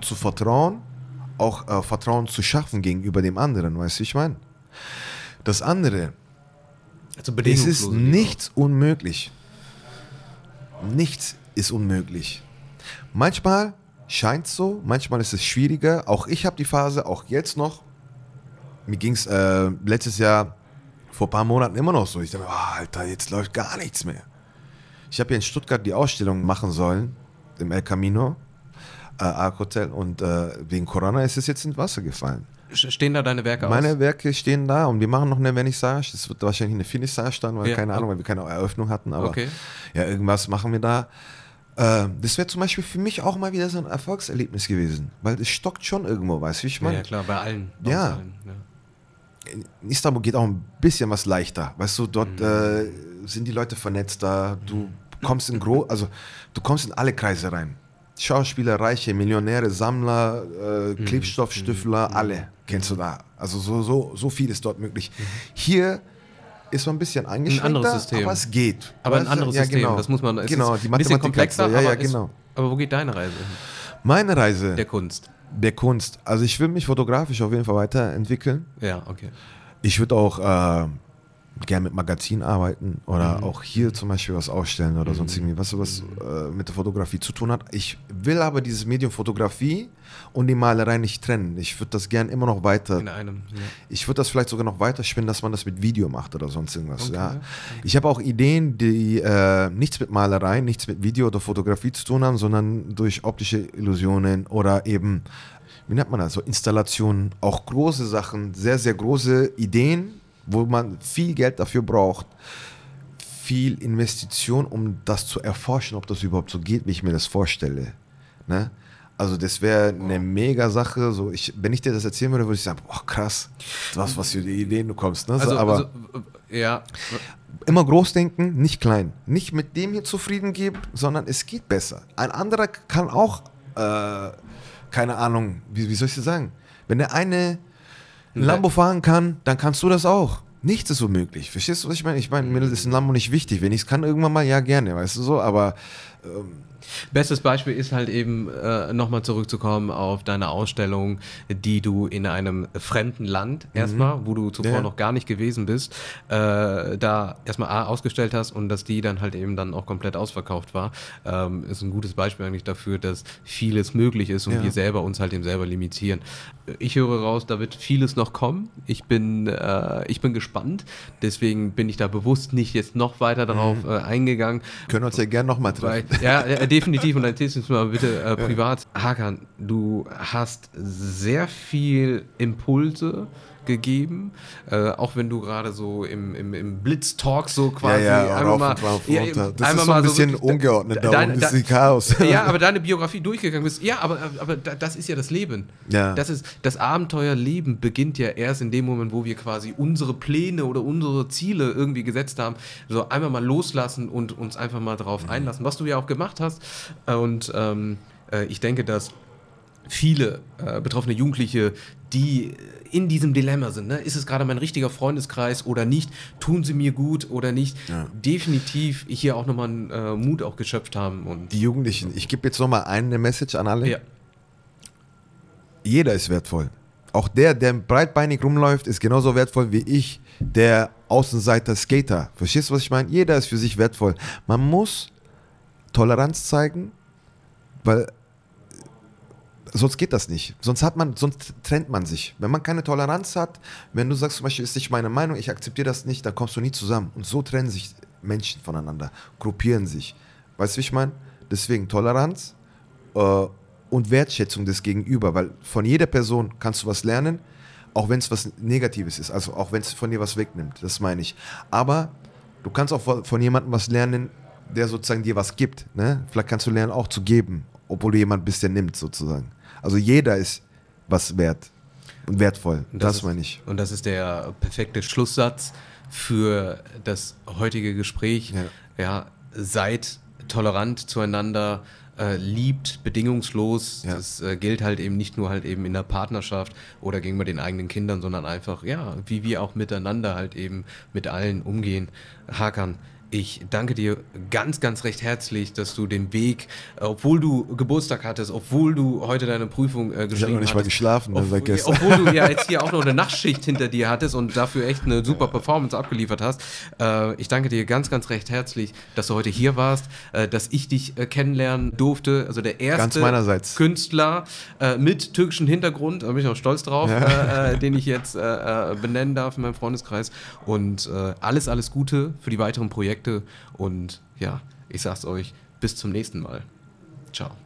zu vertrauen, auch äh, Vertrauen zu schaffen gegenüber dem anderen, weißt du, ich meine? Das andere, Also es ist nichts unmöglich. Nichts ist unmöglich. Manchmal scheint es so, manchmal ist es schwieriger. Auch ich habe die Phase, auch jetzt noch. Mir ging es äh, letztes Jahr vor ein paar Monaten immer noch so. Ich dachte, oh, Alter, jetzt läuft gar nichts mehr. Ich habe hier in Stuttgart die Ausstellung machen sollen, im El Camino, äh, Arc Hotel, und äh, wegen Corona ist es jetzt ins Wasser gefallen. Stehen da deine Werke Meine aus? Werke stehen da und wir machen noch eine Vernissage. Das wird wahrscheinlich eine Finissage dann, weil Ja, keine Ahnung, weil wir keine Eröffnung hatten. Aber Okay. ja, irgendwas machen wir da. Äh, das wäre zum Beispiel für mich auch mal wieder so ein Erfolgserlebnis gewesen, weil es stockt schon irgendwo, weißt du, wie ich meine? ja, klar, bei allen. Ja. allen, ja. In Istanbul geht auch ein bisschen was leichter, weißt du, dort Mhm. äh, sind die Leute vernetzter, du kommst in gro also du kommst in alle Kreise rein. Schauspieler, Reiche, Millionäre, Sammler, Mhm. äh, Klebstoffstifler, alle kennst du da. Also so, so, so viel ist dort möglich. Mhm. Hier ist man ein bisschen eingeschränkter, anderes System. aber es geht. Aber ein Weißt anderes ja, System, Genau. das muss man. es genau, die ein bisschen komplexer, ja, ja, aber, ist, genau. aber wo geht deine Reise hin? Meine Reise Der Kunst. der Kunst. Also ich will mich fotografisch auf jeden Fall weiterentwickeln. Ja, okay. Ich würde auch äh, gerne mit Magazin arbeiten oder Mhm. auch hier zum Beispiel was ausstellen oder sonst irgendwie, was, was äh, mit der Fotografie zu tun hat. Ich will aber dieses Medium Fotografie und die Malerei nicht trennen. Ich würde das gerne immer noch weiter. In einem. Ja. Ich würde das vielleicht sogar noch weiter spinnen, dass man das mit Video macht oder sonst irgendwas. Okay, Ja. okay. Ich habe auch Ideen, die äh, nichts mit Malerei, nichts mit Video oder Fotografie zu tun haben, sondern durch optische Illusionen oder eben, wie nennt man das, so Installationen, auch große Sachen, sehr, sehr große Ideen, wo man viel Geld dafür braucht, viel Investition, um das zu erforschen, ob das überhaupt so geht, wie ich mir das vorstelle. Ne? Also das wäre eine mega Sache. So ich, wenn ich dir das erzählen würde, würde ich sagen, boah krass, was, was für Ideen du kommst. Ne? So, Also, aber also, ja. immer groß denken, nicht klein. Nicht mit dem hier zufrieden geben, sondern es geht besser. Ein anderer kann auch, äh, keine Ahnung, wie, wie soll ich das sagen? Wenn der eine ein Lambo fahren kann, dann kannst du das auch. Nichts ist unmöglich. Verstehst du, was ich meine? Ich meine, mir ist ein Lambo nicht wichtig. Wenn ich es kann, irgendwann mal, ja, gerne, weißt du so, aber Bestes Beispiel ist halt eben äh, nochmal zurückzukommen auf deine Ausstellung, die du in einem fremden Land erstmal, wo du zuvor Ja. noch gar nicht gewesen bist, äh, da erstmal A ausgestellt hast und dass die dann halt eben dann auch komplett ausverkauft war, ähm, ist ein gutes Beispiel eigentlich dafür, dass vieles möglich ist und Ja. wir selber uns halt eben selber limitieren. Ich höre raus, da wird vieles noch kommen. Ich bin, äh, ich bin gespannt, deswegen bin ich da bewusst nicht jetzt noch weiter darauf äh, eingegangen. können wir uns ja gerne nochmal Weil, treffen. ja, ja, definitiv. Und erzählst du uns mal bitte äh, privat. Hakan, du hast sehr viel Impulse gegeben, äh, auch wenn du gerade so im, im, im Blitztalk so quasi Ja, ja, einmal mal, ja, runter. Das einmal ist so ein bisschen wirklich- ungeordnet da das ist Chaos. Ja, aber deine Biografie durchgegangen bist. Ja, aber, aber da- das ist ja das Leben. Ja. Das ist das Abenteuerleben beginnt ja erst in dem Moment, wo wir quasi unsere Pläne oder unsere Ziele irgendwie gesetzt haben. So einmal mal loslassen und uns einfach mal darauf Mhm. einlassen, was du ja auch gemacht hast. Und ähm, äh, ich denke, dass viele äh, betroffene Jugendliche, die in diesem Dilemma sind, ne? ist es gerade mein richtiger Freundeskreis oder nicht, tun sie mir gut oder nicht, Ja. definitiv hier auch nochmal einen äh, Mut auch geschöpft haben. Und Die Jugendlichen, ich gebe jetzt nochmal eine Message an alle. ja, Jeder ist wertvoll. Auch der, der breitbeinig rumläuft, ist genauso wertvoll wie ich, der Außenseiter Skater. Verstehst du, was ich meine? Jeder ist für sich wertvoll. Man muss Toleranz zeigen, weil sonst geht das nicht. Sonst hat man, sonst trennt man sich. Wenn man keine Toleranz hat, wenn du sagst zum Beispiel, ist nicht meine Meinung, ich akzeptiere das nicht, dann kommst du nie zusammen. Und so trennen sich Menschen voneinander, gruppieren sich. Weißt du, wie ich meine? Deswegen Toleranz äh, und Wertschätzung des Gegenüber, weil von jeder Person kannst du was lernen, auch wenn es was Negatives ist, also auch wenn es von dir was wegnimmt, das meine ich. Aber du kannst auch von, jemandem was lernen, der sozusagen dir was gibt. Ne? Vielleicht kannst du lernen, auch zu geben, obwohl du jemand bist, der nimmt, sozusagen. Also jeder ist was wert und wertvoll. Und Das, ist- meine ich. Und das ist der perfekte Schlusssatz für das heutige Gespräch. Ja. Ja, seid tolerant zueinander, äh, liebt bedingungslos. Ja. Das äh, gilt halt eben nicht nur halt eben in der Partnerschaft oder gegenüber den eigenen Kindern, sondern einfach, ja, wie wir auch miteinander halt eben mit allen umgehen. Hakan, ich danke dir ganz, ganz recht herzlich, dass du den Weg, äh, obwohl du Geburtstag hattest, obwohl du heute deine Prüfung äh, geschrieben Ich habe noch nicht mal geschlafen ne, seit obwohl, gestern. obwohl du ja jetzt hier auch noch eine Nachtschicht hinter dir hattest und dafür echt eine super Performance abgeliefert hast. Äh, ich danke dir ganz, ganz recht herzlich, dass du heute hier warst, äh, dass ich dich äh, kennenlernen durfte. Also der erste. Künstler äh, mit türkischem Hintergrund, da bin ich auch stolz drauf, äh, äh, den ich jetzt benennen darf in meinem Freundeskreis. Und alles, alles Gute für die weiteren Projekte. Und ja, ich sag's euch, bis zum nächsten Mal. Ciao.